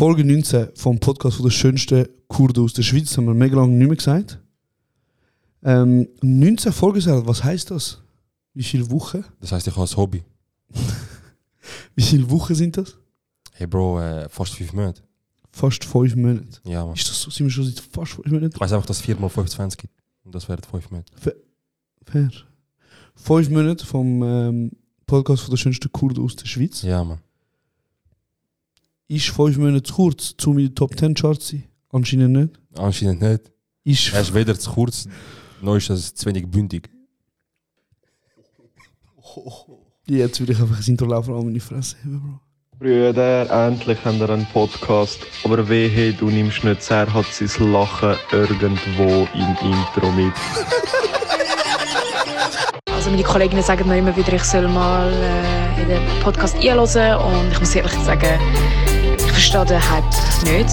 Folge 19 vom Podcast von der schönsten Kurden aus der Schweiz, haben wir mega lange nicht mehr gesagt. Ähm, 19 Folgen, was heißt das? Wie viele Wochen? Das heißt, ich habe ein Hobby. Wie viele Wochen sind das? Hey Bro, äh, fast fünf Monate. Fast fünf Monate. Ja, man. Ist das so? Sind wir schon seit fast fünf Monaten? Ich weiß einfach, dass es 4 mal 25 gibt. Und das wären fünf Monate. Fair. Fünf Monate vom ähm, Podcast von der schönsten Kurden aus der Schweiz. Ja, man. Ist fünf Monate zu kurz, um in den Top 10 Charts zu sein? Anscheinend nicht. Anscheinend nicht. Ist Er ist weder zu kurz, noch ist es zu wenig bündig. Jetzt will ich einfach das Intro laufen an meine Fresse haben, Bro. Brüder, endlich haben wir einen Podcast. Aber wehe, du nimmst nicht sehr, hat sein Lachen irgendwo im Intro mit. Also meine Kolleginnen sagen mir immer wieder, ich soll mal äh, in den Podcast einhören und ich muss ehrlich sagen, ich verstehe den Hype nicht.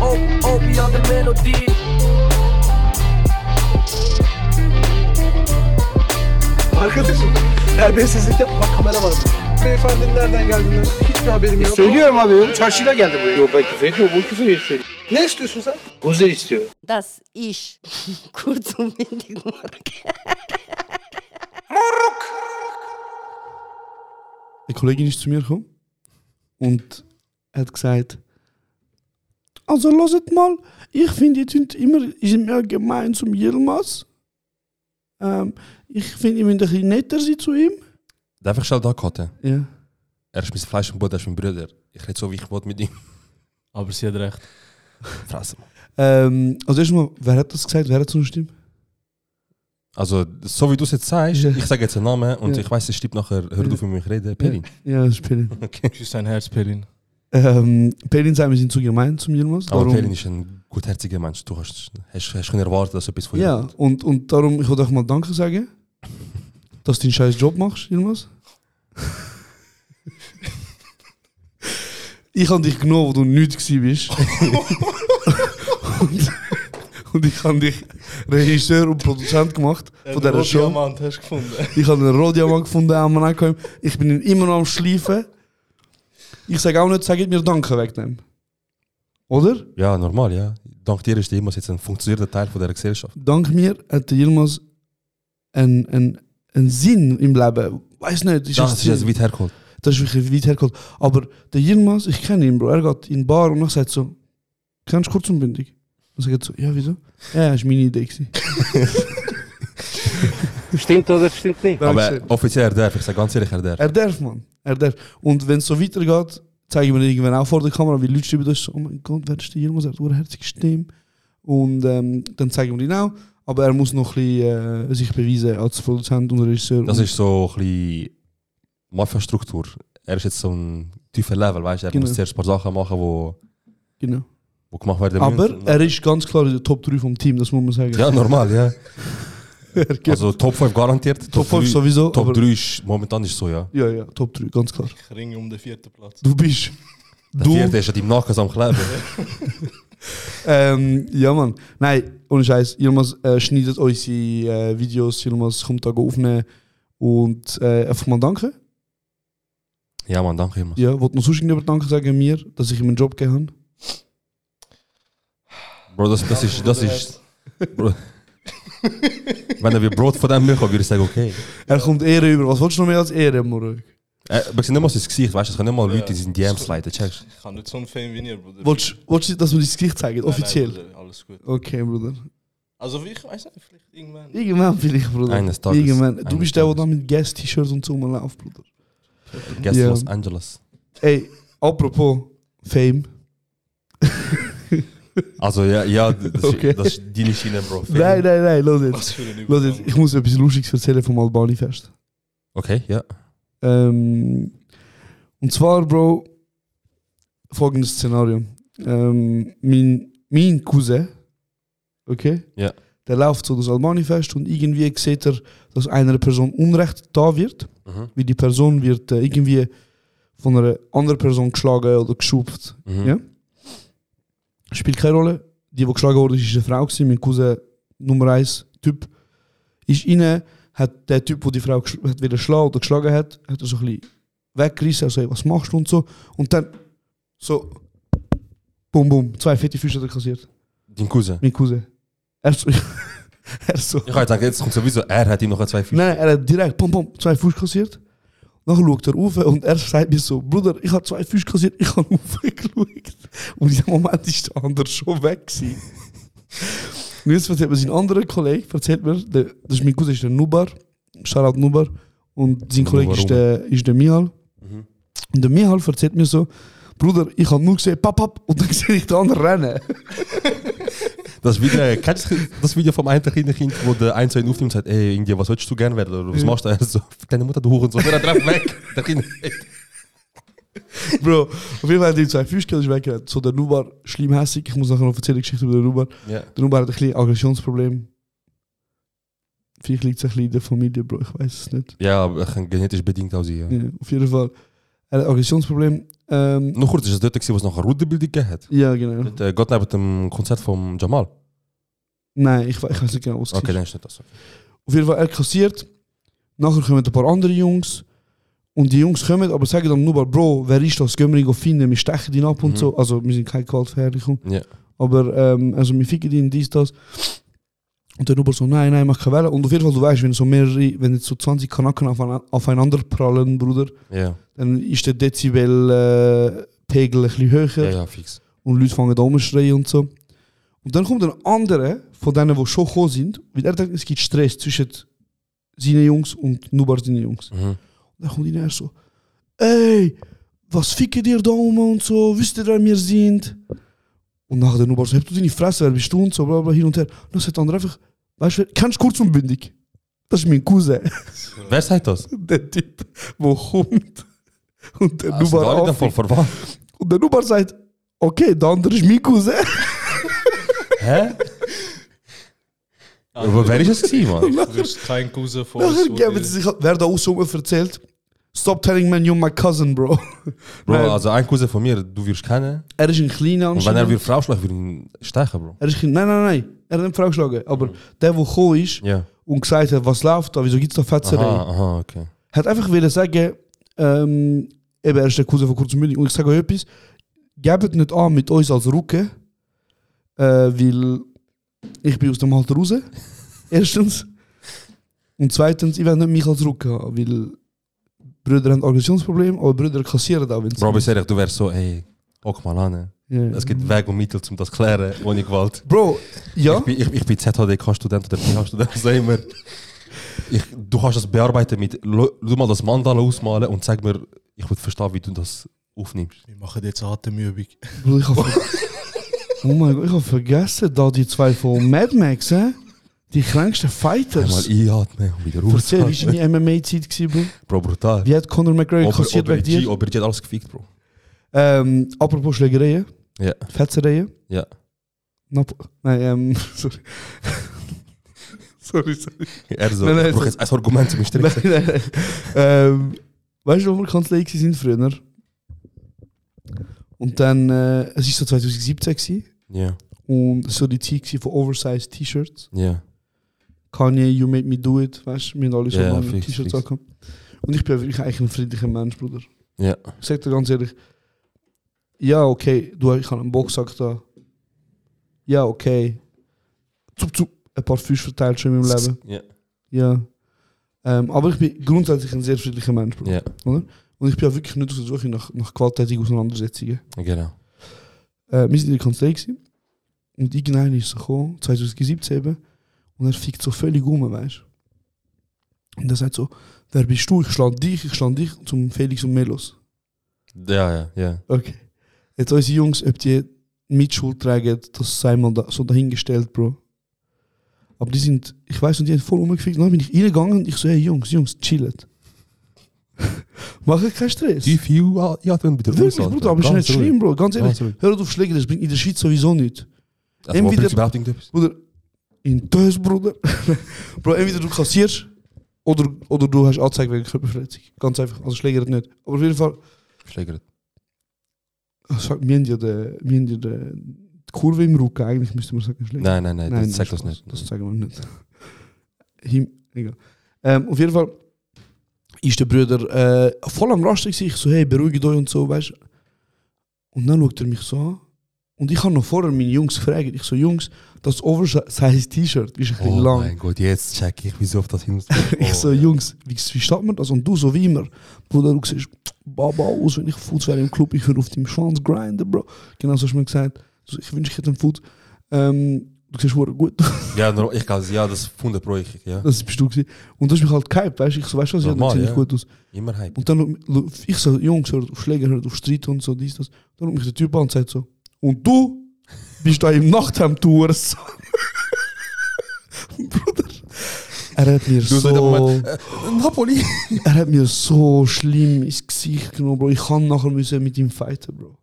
Oh, oh, beyond the melody. Arkadaşım terbiyesizlik yapma bak kamera var. Beyefendinin nereden geldiğinden hiçbir haberim yok. Söylüyorum abi. Çarşıyla geldi buraya. Yok ben küfür etmiyorum. Bu küfür söylüyor. Ne istiyorsun sen? Kuzu istiyor. dass ich kurz und bündig morgen. Eine Kollegin ist zu mir gekommen und hat gesagt, also loset mal, ich finde, ihr tut immer, ist immer gemein zum Yilmaz. Ähm, ich finde, ihr müsst ein bisschen netter sein zu ihm. Darf ich schnell da cutten? Ja. Er ist mein Fleisch und Blut, er ist mein Bruder. Ich rede so, wie ich will mit ihm. Aber sie hat recht. Fresse. Ähm, also erstmal, wer hat das gesagt? Wer hat so eine Stimme? Also, so wie du es jetzt sagst, Ja. ich sage jetzt einen Namen und Ja. ich weiß, es stimmt nachher, hör Ja. auf mit mich reden. Pelin. Ja, das ist Pelin. Okay. Sie ist ein Herz, Pelin. Ähm, Pelin sagt, wir sind zu gemein zum Yilmaz. Aber darum- Pelin ist ein gutherziger Mensch. Du hast, hast, hast können erwarten, dass etwas von ihr Ja, und, und darum, ich wollte euch mal Danke sagen, dass du deinen scheiß Job machst, Yilmaz. ich habe dich genommen, wo du nichts bist. und, und ich habe dich Regisseur und Produzent gemacht von dieser Show. Diamant hast du gefunden. Ich habe einen Rohdiamant gefunden, am angekommen. Ich bin ihn immer noch am Schleifen. Ich sage auch nicht, sag mir Danke wegen dem. Oder? Ja, normal, ja. Dank dir ist immer jetzt ein funktionierender Teil von dieser Gesellschaft. dank mir hat der Yilmaz einen, einen, einen Sinn im Leben. Weiß nicht, ist Das das, ist jetzt weit hergeholt. das ist wirklich weit hergeholt. Aber der Yilmaz, ich kenne ihn, Bro. Er geht in die Bar und sagt so, kennst du kurz und bündig? Und sagt so, ja, wieso? Ja, das war meine Idee. Stimmt oder stimmt nicht? Aber offiziell er darf, ich sage ganz ehrlich, er darf. Er darf, man. Er darf. Und wenn es so weitergeht, zeigen wir ihn irgendwann auch vor der Kamera, wie Leute schreiben, das so, oh mein Gott, wer ist der Yilmaz? Er hat eine herzige Stimme. Und ähm, dann zeigen wir ihn auch. Aber er muss noch ein bisschen äh, sich beweisen als Produzent und Regisseur. Das und, ist so ein bisschen Mafia-Struktur. Er ist jetzt so ein tiefer Level, weißt du? Er Genau. muss zuerst ein paar Sachen machen, wo, Genau. wo gemacht werden Aber müssen. er ist ganz klar in der Top 3 vom Team, das muss man sagen. Ja, normal, ja. Also Top 5 garantiert. Top 5 3 sowieso. Top aber- 3 ist momentan ist so, ja. Ja, ja, Top 3, ganz klar. Ich ringe um den vierten Platz. Du bist. Der Du. vierte ist ja deinem Nacken am Kleben. Ähm, ja, Mann. Nein, ohne Scheiß. Yilmaz äh, schneidet unsere äh, Videos, Yilmaz kommt da aufnehmen. Und äh, einfach mal danke. ja, man, danke immer. Ja, wollte noch sonst irgendjemand Danke sagen mir, dass ich ihm einen Job gegeben habe. Bro, das, das ist, das ist, Bro. Wenn er wie Brot von dem bekommt, würde ich sagen, okay. Er kommt Ehre über. Was willst du noch mehr als Ehre, Morgen? Äh, aber ich sehe nicht mal sein Gesicht, weißt du, es können nicht mal Leute in seinen DMs leiten, checkst Ich kann nicht so ein Fame wie ihr, Bruder. Willst willst du, dass wir das Gesicht zeigen? Offiziell? Nein, Bruder, alles gut. Okay, Bruder. Also wie ich weiß nicht, vielleicht irgendwann. Irgendwann vielleicht, Bruder. Eines Tages. Irgendwann. Du Eines bist der, der da mit Guest-T-Shirt und so rumläuft, Bruder. Guess Ja. Los Angeles. Ey, apropos Fame. Also ja, ja das, Okay. ist, das ist deine Schiene, Bro. Nein, nein, nein, los jetzt. Was für ein Los jetzt. Ich muss etwas Lustiges erzählen vom Albani-Fest. Okay, ja. Ähm, und zwar, Bro, folgendes Szenario. Ähm, mein, mein Cousin, okay? Ja. Der läuft so das Albani-Fest und irgendwie sieht er, dass einer Person Unrecht da wird. Mhm. Wie die Person wird äh, irgendwie von einer anderen Person geschlagen oder geschupft. Mhm. Ja? Spielt keine Rolle. Die, die geschlagen wurde, ist eine Frau. Gewesen. Mein Cousin Nummer 1 Typ ist rein, hat der Typ, der die Frau hat wieder schlagen oder geschlagen hat, hat er so ein bisschen weggerissen, also hey, was machst du und so. Und dann so Bum, bum. Zwei fette Füße hat er kassiert. Dein Cousin. Mein Cousin. Er so. er so. Ich gedacht, jetzt kommt sowieso, er hat ihm noch zwei Füße. Nein, er hat direkt pom, pom, zwei Füße kassiert. Nachher schaut er auf und er sagt mir so, Bruder, ich habe zwei Füße kassiert, ich habe aufgeschaut. Und in diesem Moment ist der andere schon weg gewesen. Und jetzt erzählt mir sein anderer Kollege, erzählt mir, der, das ist mein Cousin, ist der Nubar, Shoutout Nubar. Und sein Kollege ist der, ist der Mihal. Mhm. Und der Mihal erzählt mir so, Bruder, ich habe nur gesehen, papp, papp, und dann sehe ich den anderen rennen. Das Video, kennst du das Video vom einen kleinen Kind, wo der ein, zwei ihn aufnimmt und sagt, ey, irgendwie, was willst du gerne werden? Oder was machst du? Er so, deine Mutter, du Hurensohn. Der rennt weg. Der Kind. Bro, auf jeden Fall hat er zwei Füße gehabt, ist. So, der Nubar, schlimmhässig, ich muss nachher noch erzählen, Geschichte über den Nubar. Ja. Der Nubar hat ein Aggressionsproblem. Vielleicht liegt es ein bisschen in der Familie, Bro, ich weiß es nicht. Ja, aber genetisch bedingt auch. Ja. Ja, auf jeden Fall. Er hat ein Aggressionsproblem. Ähm, Noch kurz, ist es dort, gewesen, es noch eine Ruderbildung gegeben hat? ja, genau. Mit, äh, Gott neben dem Konzert von Jamal. Nein, ich, ich weiß nicht genau, was Okay, dann ist nicht das. Auf jeden Fall, er kassiert. Nachher kommen ein paar andere Jungs. Und die Jungs kommen, aber sagen dann nur, Bro, wer ist das? Gehen wir ihn finden, wir stechen ihn ab und Mhm. so. Also, wir sind keine Gewaltverherrlichung. Ja. Aber, ähm, also, wir ficken ihn, dies, das. Und der Nuber so, nein, nein, mach keine Welle. Und auf jeden Fall, du weißt, wenn so mehrere, wenn jetzt so 20 Kanaken aufeinander, prallen, Bruder, Ja, dann ist der Dezibel-Pegel ein bisschen höher. ja, ja, fix. Und Leute fangen an rumzuschreien und so. Und dann kommt ein anderer von denen, die schon gekommen sind, weil er denkt, es gibt Stress zwischen seinen Jungs und Nubar seinen Jungs. Mhm. Dann kommt ihn er so, ey, was fickt ihr da rum und so, wisst ihr, wer wir sind? Und nachher der Nubar so, hab du deine Fresse, wer bist du und so, bla bla, hin und her. Und dann sagt der andere einfach, weißt du, kennst du kurz und bündig? Das ist mein Cousin, Wer sagt das? der Typ, der kommt. Und der Also, Nubar alle dann voll anfängt. verwandt. Und der Nubar sagt, okay, der andere ist mein Cousin. Hä? Aber wer ist es gewesen, Mann? Du wirst kein Cousin von uns. Nachher geben dir- sie sich, wer da aus so erzählt, stop telling me you're my cousin, bro. Bro, Nein. also ein Cousin von mir, du wirst kennen. Er ist ein kleiner Und wenn er wieder Frau schlägt, würde ihn stechen, Bro. Er ist ein, nein, nein, nein, er hat nicht Frau geschlagen. Aber der, der gekommen ist Ja. und gesagt hat, was läuft da, wieso gibt es da Fetzerei, Aha, aha, okay. hat einfach wollen sagen, ähm, eben, er ist der Cousin von Kurz und ich sage euch etwas, gebt nicht an mit uns als Rücken, äh, weil ich bin aus dem Alter raus. Erstens. Und zweitens, ich will nicht mich als Rücken haben, weil Brüder haben Aggressionsprobleme, aber Brüder kassieren sie... Bro, ich sag, du wärst so, ey, guck mal an. Ja. Es gibt Weg und Mittel, um das zu klären, ohne Gewalt. Bro, ja? Ich bin, ich, ich bin ZHDK-Student oder PH-Student, sag immer. Ich, du kannst das bearbeiten mit, du mal das Mandala ausmalen und sag mir, ich will verstehen, wie du das aufnimmst. Wir machen jetzt Atemübung. Bro, ich hab oh mein Gott, ich hab vergessen, da die zwei von Mad Max, hä? Die Einmal Fighters. einatmen und wieder Erzähl, wie war deine MMA-Zeit, gewesen, Bro? Bro, brutal. Wie hat Conor McGregor kassiert wegen dir? Ober G hat alles gefickt, Bro. Ähm, apropos Schlägereien, Ja, Fetzereien. ja. Nap nein, ähm, sorry. sorry, sorry. Er so, Nein, nein, ich brauche jetzt ein Argument zum nein, Strecken. nein, nein. Ähm, weißt du, wo wir Kanzlei sind früher? Und dann, äh, es war so 2017 gewesen, Ja, und es war so die Zeit von Oversized T-Shirts. ja. Kanye, You Made Me Do It, weißt du, wir haben alle so Ja, lange fix, T-Shirts fix. angehabt. Und ich bin wirklich eigentlich ein friedlicher Mensch, Bruder. Ja. Ich sag dir ganz ehrlich, ja, okay, du, ich habe einen Boxsack da. Ja, okay. Zup, zup, ein paar Füße verteilt schon in meinem Leben. Ja. Ja. Ähm, aber ich bin grundsätzlich ein sehr friedlicher Mensch, Bruder. Ja, Oder? Und ich bin auch wirklich nicht auf der Suche nach, nach gewalttätigen Auseinandersetzungen. genau. Äh, wir sind in der Kanzlei gewesen. und irgendeiner ist so gekommen, 2017 eben, und er fickt so völlig um, weißt du. Und er sagt so, wer bist du? Ich schlag dich, ich schlag dich zum Felix und Melos. Ja, ja, ja. Okay. Jetzt unsere Jungs, ob die Mitschuld tragen, das sei mal da, so dahingestellt, Bro. Aber die sind, ich weiß nicht, die haben voll umgefickt. Dann bin ich reingegangen und ich so, hey Jungs, Jungs, chillet. Mach keinen Stress. Wie viel ja, dann wieder Wirklich, aus, Alter. Bruder, aber ist Ganz nicht schlimm, Bro. Ganz ehrlich, Ganz hör auf Schläger, das bringt in der Schweiz sowieso nicht. Also, Entweder- überhaupt irgendetwas? Bruder, in Tös, Bruder. Bro, entweder du kassierst oder, oder du hast Anzeige wegen Körperverletzung. Ganz einfach. Also Schläger nicht. Aber auf jeden Fall, Schlägert. also, wir haben ja, die, die, Kurve im Rücken, eigentlich müsste man sagen. Schläger. Nein, nein, nein, das sagt das nicht. Das sagen wir nicht. Him, egal. Ähm, auf jeden Fall ist der Bruder äh, voll am Rasten. Ich so, hey, beruhigt euch und so, weißt du. Und dann schaut er mich so an Und ich habe noch vorher meine Jungs gefragt, ich so, Jungs, das Oversize-T-Shirt ist ein bisschen Oh lang. mein Gott, jetzt check ich, wieso auf das hin Ich so, Jungs, wie, wie steht man das? Und du so wie immer, Bruder, du siehst Baba aus, wenn ich Fuß wäre im Club, ich würde auf dem Schwanz grinden, Bro. Genau so hast du mir gesagt. So, ich wünsche, ich hätte einen Fuß. Ähm, du siehst verdammt gut. Ja, ich kann ja, das 100 Pro, ich, ja. das bist du gewesen. Und du hast mich halt gehypt, weißt du? Ich so, weißt du was, ja, Normal, sieht ja. gut aus. Immer Hype. Und dann, ich so, Jungs, hört auf Schläger, hört auf Streit und so, dies, das. Dann ruft mich der Typ an und sagt so, und du bist da im Nachthemd, du Hurensohn. Bruder, er hat mir Du so Moment, äh, Napoli! er hat mir so schlimm ins Gesicht genommen, Bro. Ich kann nachher müssen mit ihm fighten, Bro.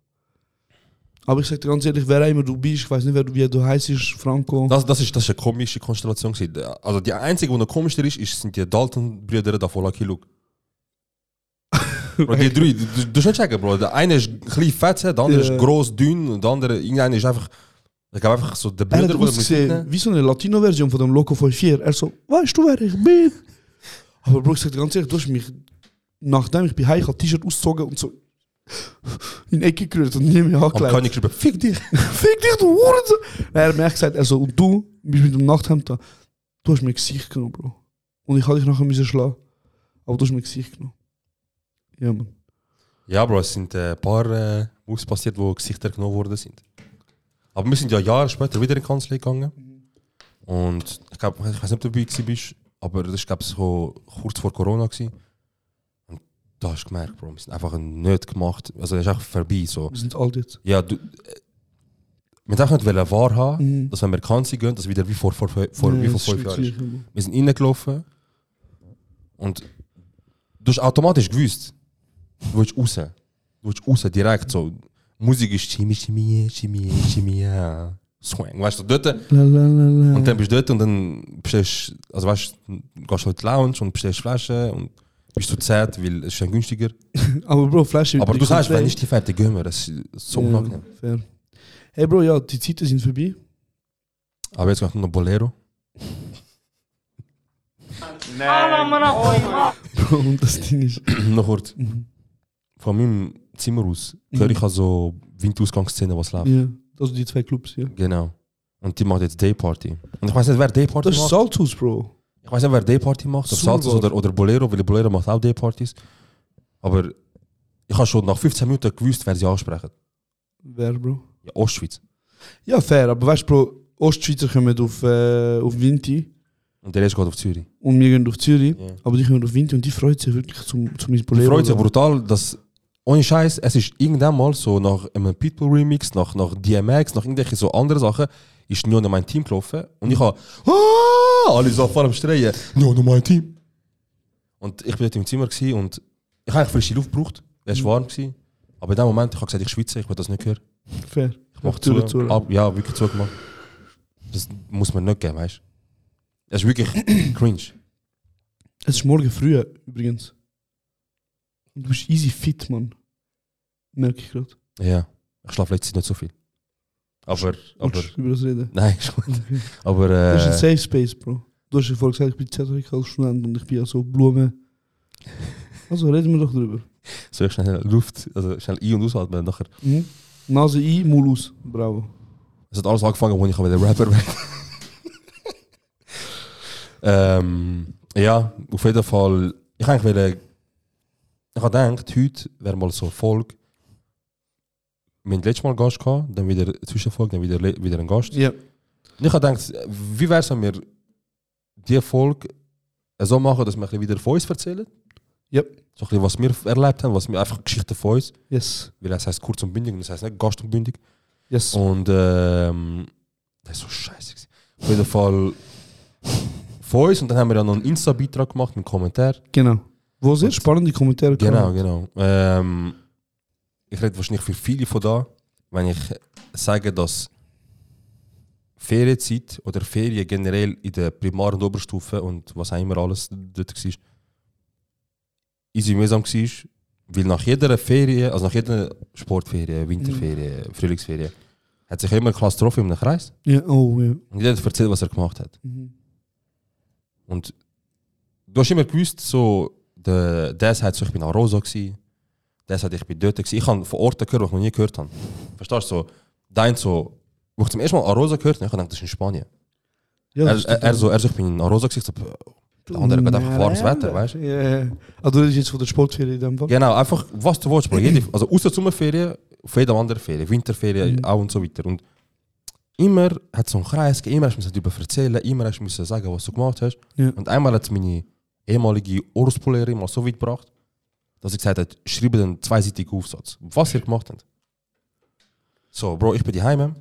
Aber ich sag dir ganz ehrlich, wer immer du bist, ich weiß nicht, wer du, wie du heißt, Franco. Das, das, ist, das ist eine komische Konstellation. gewesen. Also die einzige, die noch komischer ist, ist sind die Dalton-Brüder da von Lucky Luke. Die drei, du, musst checken, Bro. Der eine ist ein bisschen fett, der andere ist gross, dünn und der andere, irgendeiner ist einfach. Ich glaube einfach so, der er hat ausgesehen wie so eine Latino-Version von dem Loco 54. Er so, weißt du, wer ich bin? Aber Bro, ich sag dir ganz ehrlich, du hast mich, nachdem ich bei Heich T-Shirt ausgezogen und so in die Ecke gerührt und nie mehr Am angelegt. König geschrieben, fick dich! Fick dich, du Hurensohn! Er hat mir gesagt, also, und du bist mit dem Nachthemd da. Du hast mir Gesicht genommen, Bro. Und ich hätte dich nachher müssen schlagen. Aber du hast mir Gesicht genommen. Ja, Mann. Ja, Bro, es sind äh, ein paar äh, Moves passiert, wo Gesichter genommen worden sind. Aber wir sind ja Jahre später wieder in die Kanzlei gegangen. Und ich glaube, ich weiß nicht, ob du dabei bist, aber das war, so kurz vor Corona. Gewesen. Und da hast du gemerkt, Bro, wir sind einfach nicht gemacht. Also, es ist einfach vorbei. So. Wir sind alt jetzt. Ja, du. Äh, wir wollten einfach nicht wahr haben, Mhm. dass wenn wir Kanzlei gehen, dass wieder wie vor, vor, vor, Ja, wie vor das fünf Jahren ist. Wir sind reingelaufen und du hast automatisch gewusst, du willst raus. Du willst raus, direkt so. Musik ist Chimie, Chimie, Chimie, Chimie, ja. Swang, weißt du, dort. La, la, la, la. Und dann bist du dort und dann bestellst also weißt du, gehst halt in die Lounge und bestellst Flaschen und bist zu zart, weil es ist dann günstiger. Aber Bro, Flasche. Aber du sagst, wenn ich die fertig gehen wir, das ist so Ja, unangenehm. Fair. Hey Bro, ja, die Zeiten sind vorbei. Aber jetzt kommt noch Bolero. Bro, und das Ding ist. noch kurz. Mhm. Von meinem Zimmer aus höre ich also Windausgangsszene, was läuft. Ja, also die zwei Clubs, ja. Genau. Und die macht jetzt Dayparty. Und ich weiß nicht, wer Dayparty Das ist macht. Salzhaus, Bro. Ich weiß nicht, wer Dayparty macht. Ob. Salzos oder, oder Bolero, weil Bolero macht auch Daypartys. Aber ich habe schon nach 15 Minuten gewusst, wer sie ansprechen. Wer, Bro? Ja, Ostschweiz. Ja, fair, aber weißt du, Bro, Ostschweizer kommen auf, äh, auf Vinti Und der erste geht auf Zürich. und wir gehen auf Zürich, Ja. aber die kommen auf Vinti und die freut sich wirklich zum, zum ins Die Bolero. freut sich brutal, dass ohne Scheiß, es ist irgendwann mal so nach einem Pitbull Remix, nach, nach DMX, nach irgendwelchen so anderen Sachen, ist Nio noch mein Team gelaufen und ich habe ah, alle so vor dem Streien, Nio noch mein Team. Und ich bin dort im Zimmer und ich habe eigentlich frische Luft gebraucht, es war warm gewesen, aber in dem Moment, ich habe gesagt, ich schwitze, ich will das nicht hören. Fair. Ich mache zu, zu. Ab, ja, wirklich zugemacht. Das muss man nicht geben, weißt du. Es ist wirklich cringe. Es ist morgen früh übrigens. Und du bist easy fit, Mann. Merke ich gerade. Ja, ich schlafe letztens nicht so viel. Aber, aber, über das reden? nein, ist gut. Okay. Aber, Das ist ein äh, Safe Space, Bro. Du hast ja vorhin gesagt, ich bin Zertifikat als Student und ich bin ja so Blume. Also reden wir doch drüber. soll ich schnell Luft, also schnell ein- und ausatmen nachher. Mhm. Nase ein, Mund aus. Bravo. Es hat alles angefangen, als ich wieder Rapper werde. ähm, ja, auf jeden Fall. Ich eigentlich will, ich habe gedacht, heute wäre mal so eine Folge. Wir hatten letztes Mal einen Gast gehabt, dann wieder eine Zwischenfolge, dann wieder, wieder ein Gast. Ja. Und ich habe gedacht, wie wäre es, wenn wir diese Folge so machen, dass wir wieder von uns erzählen? Ja. So ein bisschen, was wir erlebt haben, was wir einfach Geschichten von uns. Yes. Weil das heißt kurz und bündig, und das heißt nicht Gast und bündig. Yes. Und ähm, das ist so scheiße. Auf jeden Fall von uns und dann haben wir ja noch einen Insta-Beitrag gemacht mit Kommentar. Genau. Wo sehr spannende Kommentare Genau, genau. Ähm, ich rede wahrscheinlich für viele von da, wenn ich sage, dass Ferienzeit oder Ferien generell in der Primar- und Oberstufe und was auch immer alles dort war, easy mühsam war, weil nach jeder Ferie, also nach jeder Sportferie, Winterferie, Frühlingsferie, hat sich immer eine Klasse getroffen in einem Kreis Ja, oh ja. und jeder hat erzählt, was er gemacht hat. Mhm. Und du hast immer gewusst, so, der, der sagt so, ich bin an Rosa der sagt, ich bin dort gsi. Ich habe von Orten gehört, die ich noch nie gehört habe. Verstehst du? So, Dein so, wo ich zum ersten Mal Arosa gehört habe, ich gedacht, das ist in Spanien. Ja, er, das er, er, so, er so, ich bin in Arosa gewesen, ich so, der andere geht einfach warmes Wetter, weißt du? Ja, ja. Ah, du redest jetzt von der Sportferie in dem Fall? Genau, einfach was du willst, Bro. Jede, also außer Sommerferien, auf jeder anderen Ferien, Winterferien Mhm. auch und so weiter. Und immer hat es so einen Kreis gegeben, immer hast du müssen darüber erzählen, immer hast du müssen sagen, was du gemacht hast. Ja. Und einmal hat meine ehemalige Oruspolerin mal so weit gebracht, dass sie gesagt hat, schreibe einen zweiseitigen Aufsatz. Was ihr gemacht habt. So, Bro, ich bin daheim,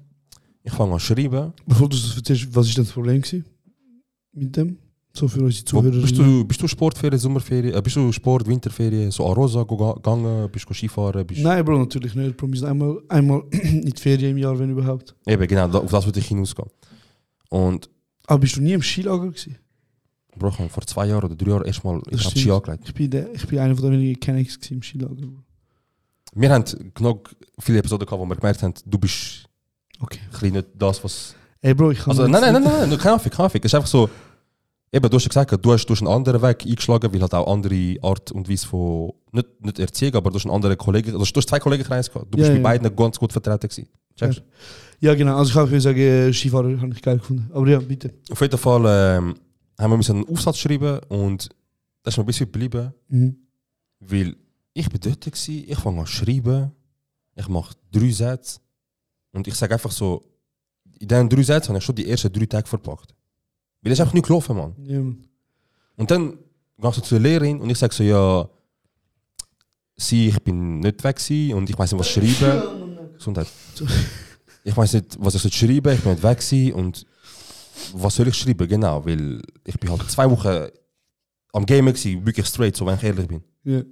ich fange an zu schreiben. Bevor du das erzählst, was ist denn das Problem gewesen? Mit dem? So für unsere Zuhörer. bist, du, bist du Sportferien, Sommerferien, äh, bist du Sport, Winterferien, so Arosa go- gegangen, bist du Skifahren? Bist Nein, Bro, natürlich nicht. Sind einmal, einmal in die Ferien im Jahr, wenn überhaupt. Eben, genau, auf das würde ich hinausgehen. Und Aber bist du nie im Skilager gewesen? Bro, ich habe vor zwei Jahren oder drei Jahren erstmal hab stimmt. Ski angelegt. Ich bin, der, ich bin einer den wenigen Kennex im Skilager. Bro. Wir haben genug viele Episoden gehabt, wo wir gemerkt haben, du bist Okay. ein nicht das, was. Ey, Bro, ich kann Also, nein, nein, nein, nein, nein, kein Affig, kein Affig. Es ist einfach so. Eben, du hast ja gesagt, du hast, du hast einen anderen Weg eingeschlagen, weil halt auch andere Art und Weise von. Nicht, nicht Erziehung, aber du hast einen anderen Kollegen. Also, du hast zwei Kollegenkreise gehabt. Du bist Ja, bei ja. beiden ganz gut vertreten gewesen. Checkst du? Ja, genau. Also ich kann sagen, äh, Skifahrer habe ich geil gefunden. Aber ja, bitte. Auf jeden Fall ähm, haben wir müssen einen Aufsatz schreiben und das ist mir ein bisschen geblieben. Mhm. Weil ich bin dort, gewesen, ich fange an zu schreiben, ich mache drei Sätze und ich sage einfach so, in diesen drei Sätzen habe ich schon die ersten drei Tage verpackt. Weil es einfach nicht gelaufen, Mann. Ja. Und dann gehe ich so zur Lehrerin und ich sage so, ja, sie, ich bin nicht weg gewesen und ich weiß nicht, was schreiben. Gesundheit. Ich weiß nicht, was ich soll schreiben, ich bin nicht weg gewesen und was soll ich schreiben, genau, weil ich bin halt zwei Wochen am Gamen gewesen, wirklich straight, so wenn ich ehrlich bin. Ja.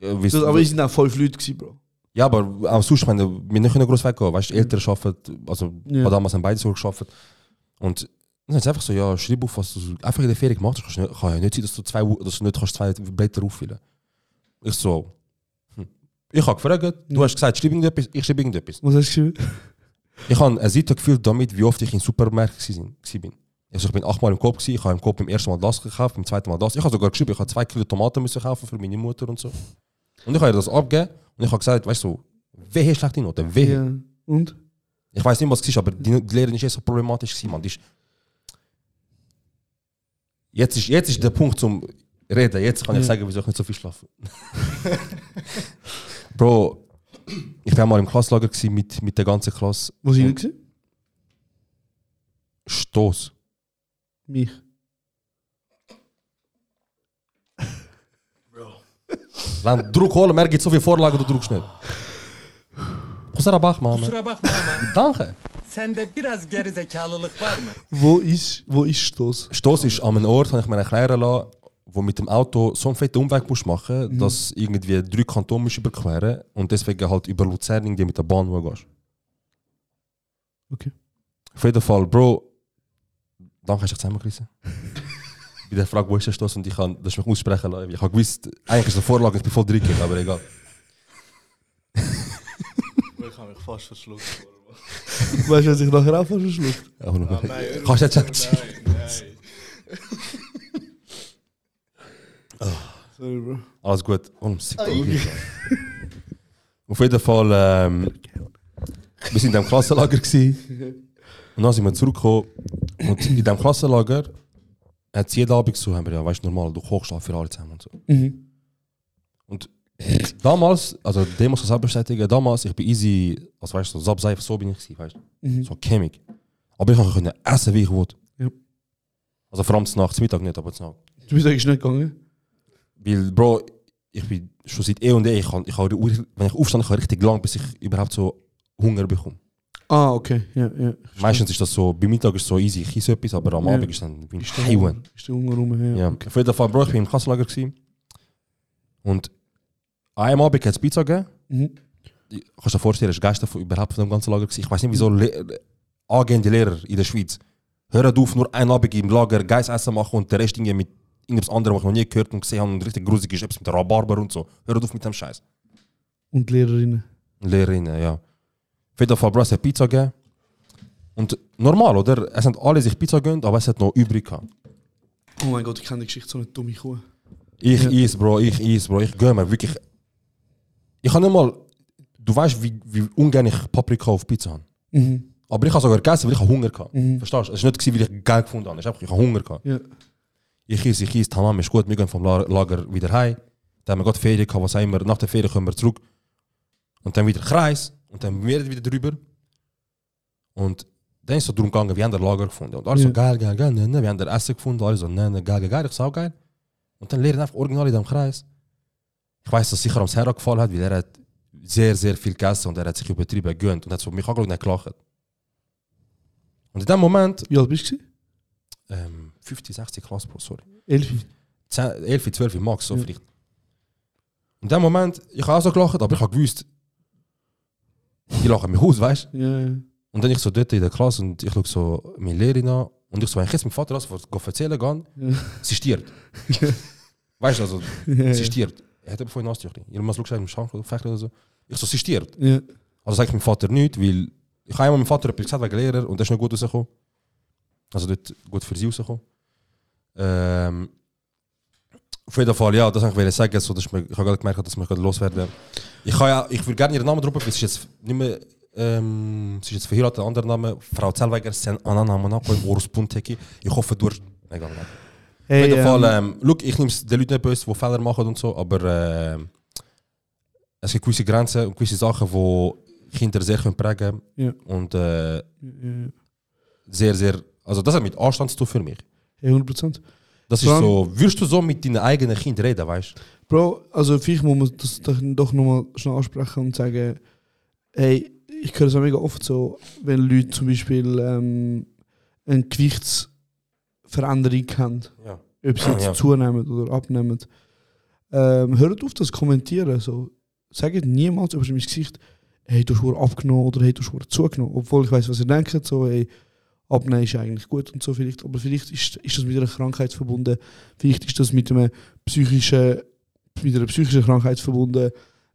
Ja, Das, aber sind auch fünf Leute gewesen, Bro. Ja, aber auch sonst, wenn wir nicht groß weggehen, weißt du, Eltern arbeiten, also Ja. damals haben beide so gearbeitet. Und dann ist einfach so, ja, schreib auf, was du einfach in der Ferien gemacht hast. Kann ja nicht sein, dass du, zwei, dass du nicht kannst zwei Blätter auffüllen Ich so, hm. ich habe gefragt, du hast gesagt, schreib irgendetwas, ich schreibe irgendetwas. Was hast du geschrieben? Ich habe eine Seite gefüllt damit, wie oft ich in Supermärkten bin. Also ich bin achtmal im Coop gewesen, ich habe im Coop beim ersten Mal das gekauft, beim zweiten Mal das. Ich habe sogar geschrieben, ich habe zwei Kilo Tomaten müssen kaufen für meine Mutter und so. Und ich habe ihr das abgegeben und ich habe gesagt, weißt du, wehe schlechte Noten, wehe. Ja. Und? Ich weiß nicht, was es war, aber die, die Lehrerin ist eh so problematisch gewesen, man. Die ist jetzt, ist, jetzt ist der Punkt zum Reden. Jetzt kann ich Ja. sagen, wieso ich nicht so viel schlafe. Bro, ich war mal im Klasslager mit, mit der ganzen Klasse. Wo sind wir? Stoß. Mich. Wenn du Druck holen, merke ich so viel Vorlagen, du drückst nicht. Kusura bakma ama. Kusura bakma ama Danke. sende biraz gerizekalılık var mı? Wo ist, wo ist Stoß? Stoß ist an einem Ort, habe ich mir erklären lassen, wo mit dem Auto so einen fetten Umweg musst machen, dass irgendwie drei Kantone musst überqueren und deswegen halt über Luzern irgendwie mit der Bahn gehst. Okay. Auf jeden Fall, Bro, danke, hast du dich zusammengerissen. Bei der Frage, wo ist der Stoß und ich kann das mich aussprechen lassen. Ich habe gewusst, eigentlich ist der Vorlage, ich bin voll drin, aber egal. Ich habe mich fast verschluckt. Weißt du, was ich nachher auch fast verschluckt? Aber nur, kannst du jetzt sagen? Sorry, Bro. Alles gut. Oh, sick. Auf jeden Fall, ähm, wir sind in diesem Klassenlager gewesen. und dann sind wir zurückgekommen. Und in diesem Klassenlager hat es jeden Abend so, haben ja, weißt du, normal, du kochst auch für alle zusammen und so. Mhm. Und damals, also dem muss ich selber bestätigen, damals, ich bin easy, also weißt du, so Sabseif, so bin ich gewesen, weißt du, Mhm. so chemik. Aber ich konnte essen, wie ich wollte. Ja. Also vor allem nachts, Mittag nicht, aber nachts. Du bist eigentlich nicht gegangen? Weil, Bro, ich bin schon seit eh und eh, ich kann, ich kann, wenn ich aufstehe, kann ich richtig lang, bis ich überhaupt so Hunger bekomme. Ah, okay. Ja, ja. Meistens ist das so, bei Mittag ist es so easy, ich esse etwas, aber am Ja. Abend ist dann bin ich. Hunger- Ist der Hunger rum? Ja. Ja. Auf jeden Fall, Bro, ich war im Kassellager gewesen. Und an einem Abend hat es Pizza gegeben. Mhm. Kannst du dir vorstellen, das ist Geister überhaupt von dem ganzen Lager gewesen. Ich weiß nicht, wieso Le angehende Lehrer in der Schweiz hören auf, nur ein Abend im Lager Geist essen machen und der Rest irgendwie mit irgendwas anderem, was ich noch nie gehört und gesehen habe und richtig grusig ist, etwas mit Rhabarber und so. Hört auf mit dem Scheiß. Und Lehrerinnen. Lehrerinnen, ja. Bro, es hat Pizza gegeben. Und normal, oder? Es haben alle sich Pizza gegönnt, aber es hat noch übrig gehabt. Oh mein Gott, ich kenne die Geschichte so eine dumme Kuh. Ich Ja. is, Bro, ich is, Bro, ich gönn mir wirklich. Ich kann nicht mal. Du weißt, wie, wie ungern ich Paprika auf Pizza habe. Mhm. Aber ich habe sogar gegessen, weil ich Hunger hatte. Mhm. Verstehst du? Es war nicht, weil ich Geld gefunden habe. Ich habe Hunger gehabt. Ja. Ich esse, ich esse, tamam, ist gut, wir gehen vom La- Lager wieder heim. Dann haben wir gerade Ferien gehabt, was immer. Nach der Ferien kommen wir zurück. Und dann wieder Kreis. Und dann wir wieder drüber. Und dann ist es so darum gegangen, wir haben ein Lager gefunden. Und alle Ja. so geil, geil, geil, ne, ne. Wir haben ein Essen gefunden, alle so, ne, ne, geil, geil, geil. Ich auch geil. Und dann lernen einfach original in dem Kreis. Ich weiß, dass es sicher am Serra gefallen hat, weil er hat sehr, sehr viel gegessen und er hat sich übertrieben gegönnt und hat so mich angeschaut und hat gelacht. Und in dem Moment, Wie alt bist du? ähm, 50, 60 Klasse, Bro, sorry. Elfi. 10, 11, 12 Max, so Ja. vielleicht. In dem Moment, ich habe auch so gelacht, aber ich habe gewusst, die lachen mich aus, weißt du? Ja, ja. Und dann ich so dort in der Klasse und ich schaue so meine Lehrerin an und ich so, wenn ich jetzt meinem Vater das erzählen gehe, Ja. sie stirbt. weißt du, also, sie stirbt. Er hat eben vorhin Nasstüchli. Jemand schaut im Schrank oder so. Ich so, sie stirbt. Also sage ich meinem Vater nicht, weil ich habe einmal meinem Vater etwas gesagt wegen Lehrer und der ist nicht gut rausgekommen. Also dort gut für sie rausgekommen. Ähm, auf jeden Fall, ja, das wollte ich sagen, so, dass ich, mir, ich habe gerade gemerkt, dass ich gerade loswerde. Ich, kann ja, ich würde gerne ihren Namen weil es ist jetzt nicht mehr, ähm, sie ist jetzt verheiratet, ein anderer Name, Frau Zellweger, sen Anana Monaco im Urs Punteki. Ich hoffe, du hast... Egal, egal. Hey, Auf jeden Fall, ähm, ähm, look, ich nehme es den Leuten nicht böse, die Fehler machen und so, aber ähm, es gibt gewisse Grenzen und gewisse Sachen, die Kinder sehr können prägen Ja. und äh, sehr, sehr, also das hat mit Anstand zu tun für mich. Hey, 100%. Das ist so, würdest du so mit deinen eigenen Kindern reden, weißt du? Bro, also vielleicht muss man das doch, nochmal schnell ansprechen und sagen, hey, ich höre es auch mega oft so, wenn Leute zum Beispiel ähm, eine Gewichtsveränderung haben, Ja. ob sie jetzt Ja. zunehmen oder abnehmen. Ähm, hört auf das Kommentieren. So. Sagt niemals über mein Gesicht, hey, du hast abgenommen oder hey, du hast zugenommen. Obwohl ich weiß, was ihr denkt, so, hey, abnehmen ist eigentlich gut und so vielleicht. Aber vielleicht ist, ist das mit einer Krankheit verbunden. Vielleicht ist das mit einer psychischen, mit einer psychischen Krankheit verbunden.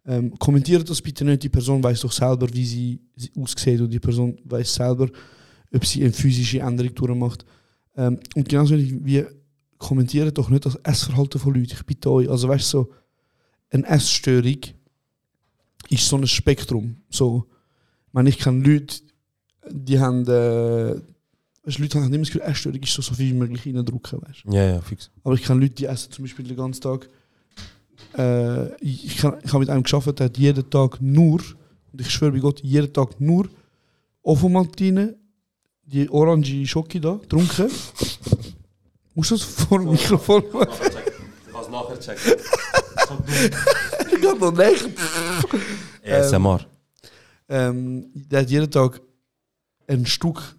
Ähm, kommentiert das bitte nicht. Die Person weiß doch selber, wie sie sie aussieht und die Person weiß selber, ob sie eine physische Änderung durchmacht. Ähm, und genauso wie kommentiert doch nicht das Essverhalten von Leuten. Ich bitte euch. Also weißt du, so, eine Essstörung ist so ein Spektrum. So, ich meine, ich kenne Leute, die haben, äh, weißt, Leute haben immer das Gefühl, Essstörung ist so, so viel wie möglich reindrücken, weißt. Ja, ja, fix. Aber ich kenne Leute, die essen zum Beispiel den ganzen Tag. Äh, ich ich, kann- ich habe mit einem geschafft, der hat jeden Tag nur, und ich schwöre bei Gott, jeden Tag nur Ovomaltine, die orange Schoki da, getrunken. Musst du das vor dem Mikrofon machen? Ich kann es nachher checken. Ich kann noch nicht. ASMR. Ähm, der hat jeden Tag ein Stück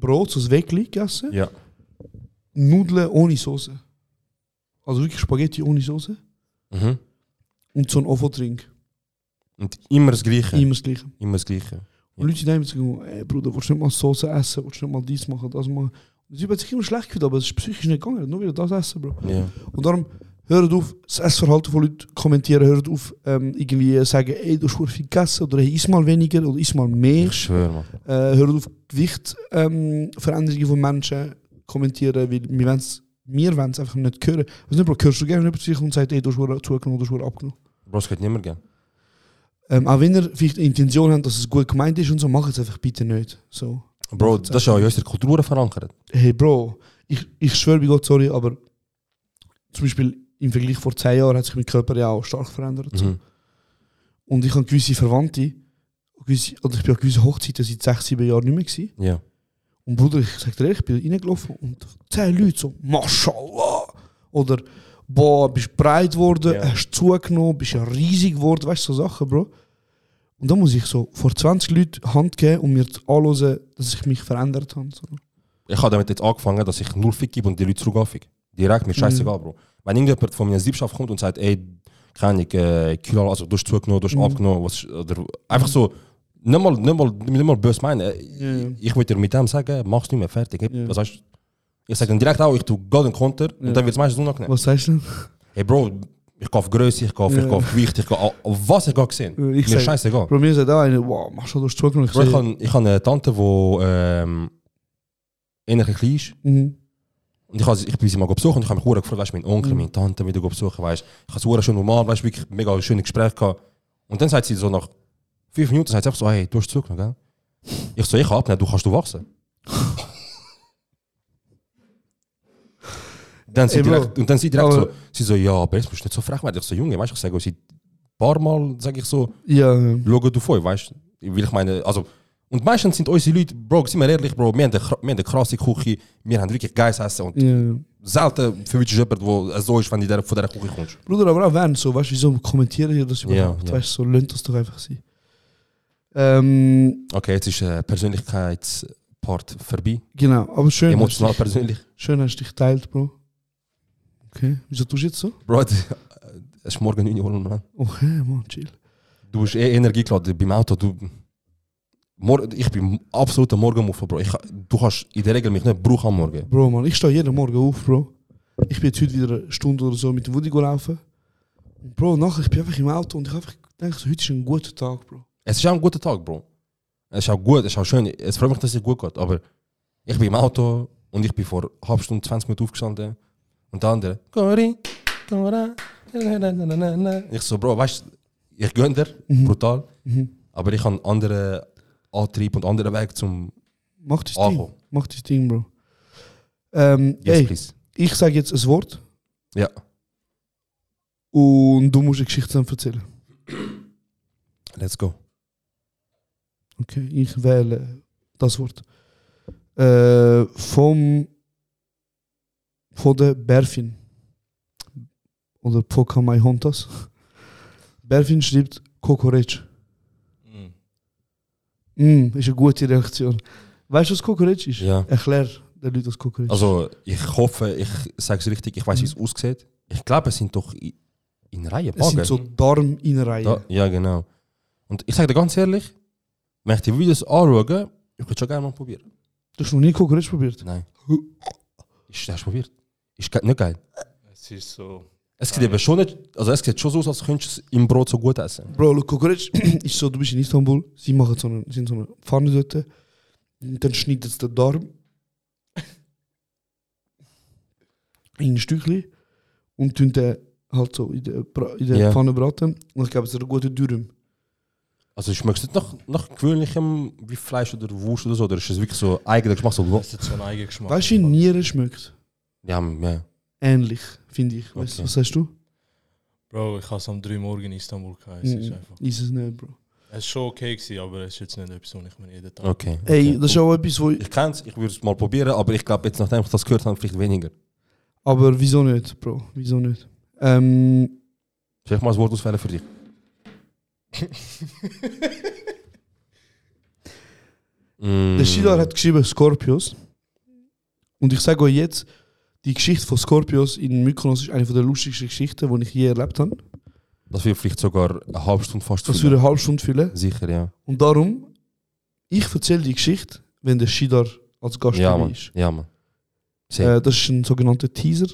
Brot, so ein Weckli gegessen. Ja. Nudeln ohne Soße. Also wirklich Spaghetti ohne Soße. Mhm. Und so ein Ovo-Trink. Und immer das Gleiche. Immer das Gleiche. Immer das Gleiche. Und Leute nehmen sich ey Bruder, willst du nicht mal Soße essen? Willst du nicht mal dies machen, das machen? Und sie hat sich immer schlecht gefühlt, aber es ist psychisch nicht gegangen. Nur wieder das essen, Bro. Ja. Und darum, hört auf, das Essverhalten von Leuten kommentieren, hört auf, ähm, irgendwie sagen, ey, du hast viel gegessen, oder hey, iss mal weniger, oder iss mal mehr. Ich schwöre. Äh, hört auf, Gewicht, ähm, Veränderungen von Menschen kommentieren, weil wir wollen es einfach nicht hören. Was nicht, Bro, hörst du gerne jemand zu und sagt, ey, du hast zugenommen, du hast abgenommen. Bro, es geht nicht mehr gern. Ähm, auch wenn ihr vielleicht eine Intention habt, dass es gut gemeint ist und so, macht es einfach bitte nicht. So. Bro, das ist ja in unserer Kultur verankert. Hey Bro, ich, ich schwöre bei Gott, sorry, aber zum Beispiel im Vergleich vor 10 Jahren hat sich mein Körper ja auch stark verändert. So. Mhm. Und ich habe gewisse Verwandte, gewisse, oder ich bin an gewissen Hochzeiten seit 6, 7 Jahren nicht mehr gewesen. Ja. Und Bruder, ich sag dir ehrlich, ich bin reingelaufen und 10 Leute so, Mashallah! Oder, boah, bist breit geworden, Ja. hast zugenommen, bist ja riesig geworden, weißt du, so Sachen, Bro. Und da muss ich so vor 20 Leuten Hand geben und mir anhören, dass ich mich verändert habe. So. Ich habe damit jetzt angefangen, dass ich null Fick gebe und die Leute zurück anfick. Direkt, mir scheißegal, Bro. Wenn irgendjemand von meiner Siebschaft kommt und sagt, ey, keine Ahnung, äh, Kilo, also du hast zugenommen, du hast Mhm. abgenommen, was, oder einfach so, nicht mal, nicht mal, nicht mal böse meinen. Ja. Ich würde dir mit dem sagen, mach's nicht mehr fertig. Ja. Was heißt, ich sage dann direkt auch, ich tue Golden Konter und dann wird es meistens unangenehm. Was sagst du? Hey Bro, ich auf Größe, ich auf, ich auf Gewicht, ich auf was ich gehe sehen. Ich Mir ist scheißegal. Bei mir sagt auch einer, wow, machst du das zugenommen? Ich ich habe ich hab eine Tante, die ähm, ein klein ist. mhm. Und ich, has- ich bin sie mal besuchen und ich habe mich gefreut, weißt, mein Onkel, Mhm. meine Tante wieder besuchen, weißt. Ich habe es schön normal, weißt, wirklich mega schönes Gespräch gehabt. Und dann sagt sie so nach fünf Minuten, sagt sie einfach so, hey, du hast zugenommen, gell? Ich so, ich kann abnehmen, du kannst du wachsen. dann sie direkt, und dann sie direkt Aber- so, sie so, ja, aber jetzt musst du nicht so frech werden. Ich so, Junge, weißt du, ich sage euch ein paar Mal, sage ich so, Ja, schau du vor, weißt du, weil ich meine, also, und meistens sind unsere Leute, Bro, sind wir ehrlich, Bro, wir haben eine, wir haben eine krasse Küche, wir haben wirklich geiles Essen und ja. selten verwünschst du jemanden, der so ist, wenn du von dieser Küche kommst. Bruder, aber auch wenn so, weißt du, wieso kommentieren hier das überhaupt? ja. Weißt du, so lönt das doch einfach sein. Ähm, Okay, jetzt ist äh, Persönlichkeitspart vorbei. genau, aber schön. Emotional dich- persönlich. Schön hast du dich geteilt, Bro. Okay, wieso tust du jetzt so? Bro, es ist morgen 9 Uhr, Mann. Okay, man, chill. Du bist eh Energie geladen beim Auto. Du, ich bin absoluter Morgenmuffer, Bro. Ich, du kannst in der Regel mich nicht brauchen am Morgen. Bro, man, ich stehe jeden Morgen auf, Bro. Ich bin jetzt heute wieder eine Stunde oder so mit dem Woody gelaufen. Bro, nachher, ich bin einfach im Auto und ich habe einfach gedacht, heute ist ein guter Tag, Bro. Es ist auch ein guter Tag, Bro. Es ist auch gut, es ist auch schön. Es freut mich, dass es gut geht. Aber ich bin im Auto und ich bin vor einer halben Stunde, 20 Minuten aufgestanden. Und der andere, Cori, Cora. Ich so, Bro, weißt du, ich gönn dir, brutal. Mhm. Aber ich habe andere Antrieb und andere Weg zum Mach dein Ding. Ankommen. Mach dein Ding, Bro. Ähm, Yes, ey, please. ich sage jetzt ein Wort Ja. und du musst eine Geschichte zusammen erzählen. Let's go. Okay, ich wähle das Wort. Äh, vom von der Berfin. Oder Pokamai Hontas. Berfin schreibt Kokoretsch. Mm, ist eine gute Reaktion. Weißt du, was Kokoretsch ist? Ja. Erklär den Leuten, was Kokoretsch Also, ich hoffe, ich sage es richtig, ich weiß, wie es aussieht. Ich glaube, es sind doch in, in Reihe ist. Es sind so Darminnereien. Da, ja, genau. Und ich sage dir ganz ehrlich, wenn ich die Videos anschaue, ich würde schon gerne mal probieren. Du hast noch nie Kokoretsch probiert? Nein. Ist, hast du probiert? Ist nicht geil. Es ist so. Es sieht eben schon nicht, also es sieht schon so aus, als könntest du es im Brot so gut essen. Bro, Kokoretsch ist so, du bist in Istanbul, sie machen so eine, sind so eine Pfanne dort, und dann schneidet sie den Darm in ein Stückchen und tun den halt so in der, Bra- in der Ja. Pfanne braten und ich glaube, es ist eine gute Dürüm. Also schmeckt es nicht nach, nach gewöhnlichem wie Fleisch oder Wurst oder so, oder ist es wirklich so eigener Geschmack? So, Es hat so einen eigenen Geschmack. Weißt du, wie Nieren schmeckt? ja, ja. Ähnlich, finde ich. Weißt, Okay. Was sagst du? Bro, ich habe es am 3 Morgen in Istanbul gehabt. Es ist Mhm. einfach. Ist es nicht, Bro. Es war schon okay, gewesen, aber es ist jetzt nicht etwas, was ich mir jeden Tag. Okay. Ey, okay. das ist auch etwas, wo ich, Ich kenne es, ich würde es mal probieren, aber ich glaube, jetzt nachdem ich das gehört habe, vielleicht weniger. aber wieso nicht, Bro? Wieso nicht? Ähm, Soll ich mal ein Wort auswählen für dich? Mm. Der Shidar hat geschrieben Scorpios. Und ich sage euch jetzt, die Geschichte von Scorpios in Mykonos ist eine der lustigsten Geschichten, die ich je erlebt habe. Das wird vielleicht sogar eine halbe Stunde fast Das würde eine halbe Stunde füllen. Sicher, ja. Und darum, ich erzähle die Geschichte, wenn der Shidar als Gast Ja, dabei ist. Ja, Mann. Sehr. Äh, das ist ein sogenannter Teaser.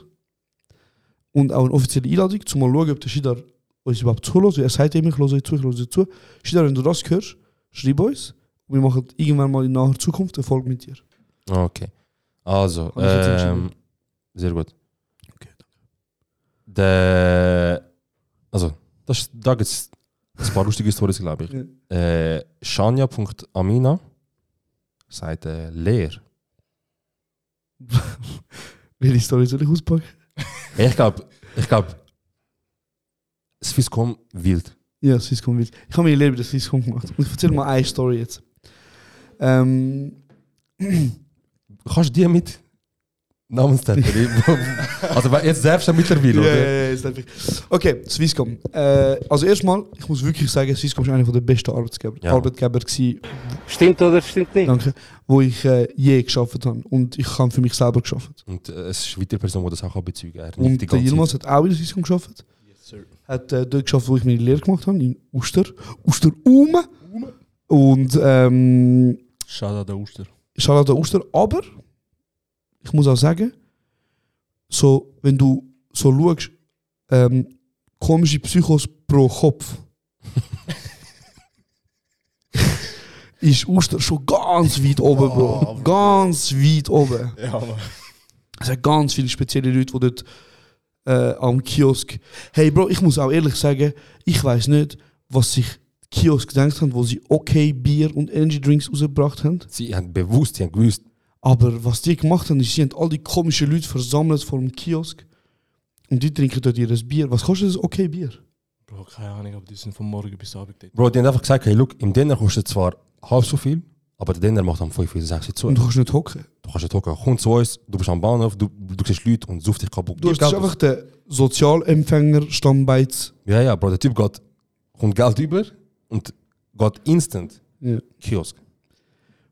Und auch eine offizielle Einladung, um mal schauen, ob der Shidar uns überhaupt zuhört. Er sagt immer, ich höre euch zu, ich höre euch zu. Shidar, wenn du das hörst, schreib uns. Wir machen irgendwann mal in naher Zukunft eine Folge mit dir. Okay. Also, ähm, sehr gut. Okay, Der, also, das, da gibt es ein paar lustige Storys, glaube ich. Äh, Shania.amina sagt äh, leer. Welche Story soll ich auspacken? Ich glaube, ich glaube, Swisscom wild. Ja, Swisscom wild. Ich habe meine Lehre bei der Swisscom gemacht. Und ich erzähle mal eine Story jetzt. Ähm, Kannst du die mit Namenstätten? also, jetzt selbst schon mittlerweile, ja, oder? ja, ja, ist einfach. Okay, Swisscom. Äh, also erstmal, ich muss wirklich sagen, Swisscom ist einer der besten Arbeitgeber, Ja. Arbeitgeber gewesen, Stimmt oder stimmt nicht? danke, wo ich äh, je geschafft habe. Und ich habe für mich selber geschafft. Und äh, es ist eine weitere Person, die das auch bezeugen kann. Und die der ganze Yilmaz Zeit. hat auch in der Swisscom geschafft. sir. Hat äh, dort geschafft, wo ich meine Lehre gemacht habe, in Uster. Uster Ume. Und ähm, Schade an der Oster. Charlotte Oster. Aber ich muss auch sagen, so, wenn du so schaust, ähm, komische Psychos pro Kopf, ist Oster schon ganz weit oben, Bro. Ganz weit oben. Ja, man. Es hat ganz viele spezielle Leute, die dort äh, am Kiosk. Hey, Bro, ich muss auch ehrlich sagen, ich weiß nicht, was sich Kiosk gedacht haben, wo sie okay Bier und Energy Drinks rausgebracht haben. Sie haben bewusst, sie haben gewusst, Aber was die gemacht haben, ist, sie haben all die komischen Leute versammelt vor dem Kiosk und die trinken dort ihr Bier. Was kostet das okay Bier? Bro, keine Ahnung, aber die sind von morgen bis Abend dort. Bro, die haben einfach gesagt, hey, look, im Dinner kostet zwar halb so viel, aber der Dinner macht am 5 oder 6 zu. Und du kannst nicht hocken. Du kannst nicht hocken, komm zu uns, du bist am Bahnhof, du, du siehst Leute und suchst dich kaputt. Du hast Gib das ist Geld einfach der Sozialempfänger Stammbeiz. Ja, ja, Bro, der Typ geht, kommt Geld über und geht instant Ja. Kiosk.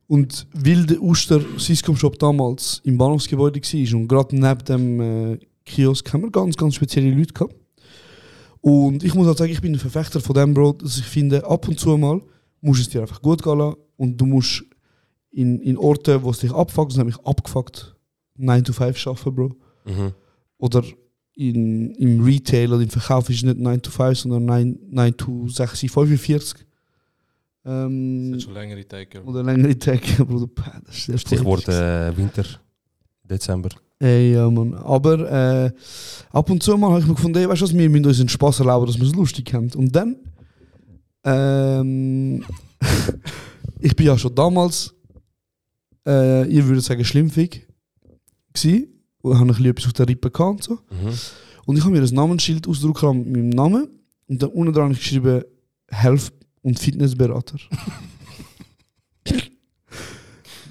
Und weil der Uster Syscom Shop damals im Bahnhofsgebäude war und gerade neben dem äh, Kiosk haben wir ganz, ganz spezielle Leute gehabt. Und ich muss halt sagen, ich bin ein Verfechter von dem, Bro, dass ich finde, ab und zu mal musst es dir einfach gut gehen lassen und du musst in, in Orten, wo es dich abfuckt, das nämlich abgefuckt, 9 to 5 arbeiten, Bro. Mhm. Oder in, im Retail oder im Verkauf ist es nicht 9 to 5, sondern 9, 9 to 6, 45. Ähm, Das sind schon längere Tage. oder längere Tage, Bruder. Das ist sehr Stichwort äh, Winter, Dezember. Ey, ja, Mann. Aber äh, ab und zu mal habe ich mir gefunden, ey, weißt du was, wir müssen uns einen Spaß erlauben, dass wir es lustig haben. Und dann, ähm, ich bin ja schon damals, äh, ihr würdet sagen, schlimmfig gsi und habe ein bisschen etwas auf der Rippe gehabt und so. Mhm. Und ich habe mir ein Namensschild ausgedruckt mit meinem Namen und dann unten dran habe ich geschrieben, Health- und Fitnessberater.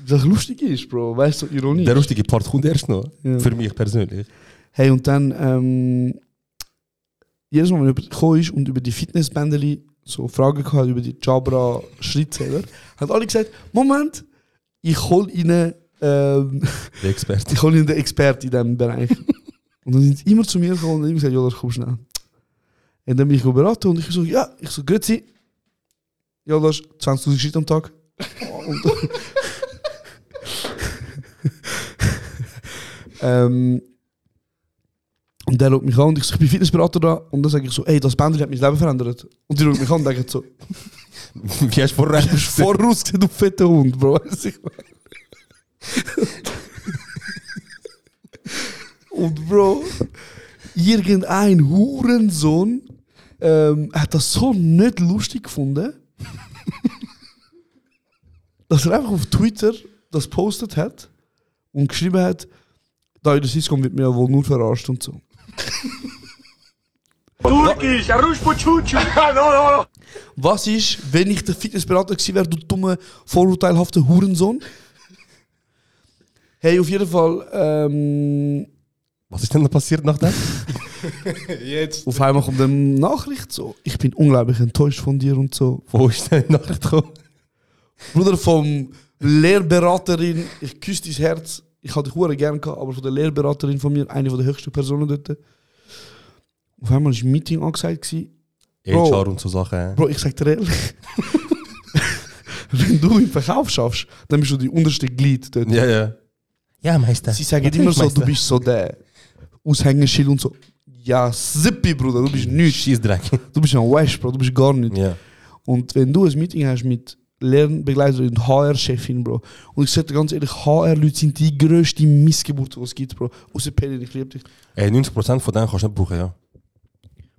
Was lustig ist, Bro, weißt du, so Ironie. Der lustige Part kommt erst noch, Ja. für mich persönlich. Hey, und dann, ähm, jedes Mal, wenn jemand gekommen ist und über die Fitnessbändeli so Fragen gehabt, über die Jabra Schrittzähler, hat alle gesagt, Moment, ich hol ihnen, ähm, Der Experte. ich hol ihnen den Experten in diesem Bereich. und dann sind sie immer zu mir gekommen und immer gesagt, ja, das komm schnell. Und dann bin ich beraten und ich so, ja, ich so, grüezi. Ja, das ist 20.000 Schritt am Tag. und, ähm, und der schaut mich an und ich so, ich bin Fitnessberater da. Und dann sage ich so, ey, das Bändchen hat mein Leben verändert. Und die schaut mich an und denkt so, Wie hast du vorher du bist vorausgesehen, du fetter Hund, Bro. Und Bro, irgendein Hurensohn ähm, hat das so nicht lustig gefunden, dass er einfach auf Twitter das postet hat und geschrieben hat, da in der Siscom wird mir ja wohl nur verarscht und so. Was ist, wenn ich der Fitnessberater gewesen wäre, du dumme, vorurteilhafte Hurensohn? Hey, auf jeden Fall, ähm, Was ist denn da passiert nach dem? Jetzt. auf einmal kommt eine Nachricht so. Ich bin unglaublich enttäuscht von dir und so. Wo ist denn die Nachricht gekommen? Bruder vom Lehrberaterin, ich küsse dein Herz. Ich hatte dich hure gern gehabt, aber von der Lehrberaterin von mir, eine der höchsten Personen dort. Auf einmal war ein Meeting angesagt. Bro. HR und so Sachen. Bro, ich sag dir ehrlich. Wenn du im Verkauf schaffst, dann bist du die unterste Glied dort. Ja, ja. Ja, Meister. Sie sagen immer so, du bist so der Aushängeschild und so. Ja, Zippi, Bruder, du bist nichts. Schießdreck. Du bist ein Wash, Bro, du bist gar nichts. Ja. Und wenn du ein Meeting hast mit Lernbegleiterin und HR-Chefin, Bro, und ich sag dir ganz ehrlich, HR-Leute sind die grösste Missgeburt, die es gibt, Bro. Außer Pelin, ich liebe dich. Ey, 90% von denen kannst du nicht brauchen, ja.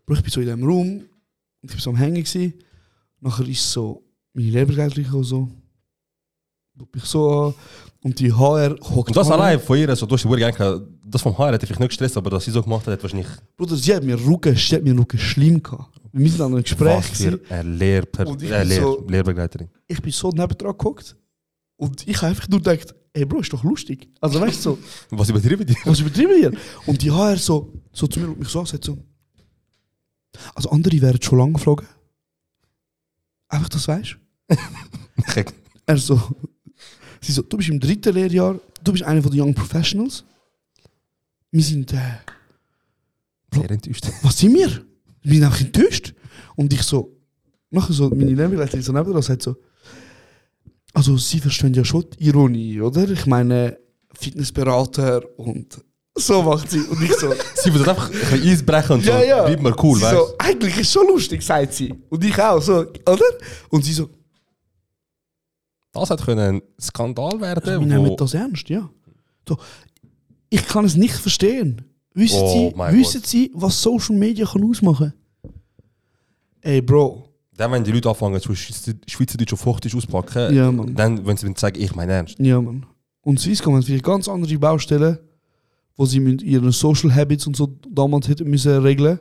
Bro, ich bin so in diesem Raum, ich war so am Hängen. Gewesen. Nachher ist so meine Lehrbegleiterin gekommen, so. Mich so an. Und die HR hockt Und das allein von ihr, also, du hast die gehabt, das vom HR hätte ich nicht gestresst, aber dass sie so gemacht hat, hat wahrscheinlich Bruder, sie hat mir Rücken, sie hat mir Rücken schlimm gehabt. Wir sind an einem Gespräch. was für eine Lehrper ich äh, bin Lehr so- Lehrbegleiterin. Ich bin so neben dran geguckt. Und ich habe einfach nur gedacht, ey Bro, ist doch lustig. Also weißt du so, Was übertrieben die? was übertrieben hier? Und die HR so, so zu mir und mich so sagt so, also andere wären schon lange geflogen. Einfach, das weißt du. Er so, sie so, du bist im dritten Lehrjahr, du bist einer von den Young Professionals. Wir sind, äh, Sehr enttäuscht. was sind wir? Wir sind einfach enttäuscht. Und ich so, nachher so, meine Lehrbegleiterin so neben dran sagt so, also sie verstehen ja schon die Ironie, oder? Ich meine, Fitnessberater und so macht sie. Und ich so, Sie das einfach ein bisschen Eis und so. ja, ja. Bleib mal cool, sie weißt du? so, eigentlich ist schon lustig, sagt sie. Und ich auch, so, oder? Und sie so, Das hätte können ein Skandal wir werden. nehmen Wo, das ernst, ja. So, ich kann es nicht verstehen. Wissen, Oh sie, wissen Sie, was Social Media kann ausmachen Ey, Bro. Dann, wenn die Leute anfangen, zu Schweizer- Schweizerdeutsch auf Hochdeutsch auspacken, Ja, Mann. dann, wenn sie mir sagen, ich meine ernst. Ja, Mann. Und Swisscom hat vielleicht ganz andere Baustellen, wo sie mit ihren Social Habits und so damals hätten müssen regeln.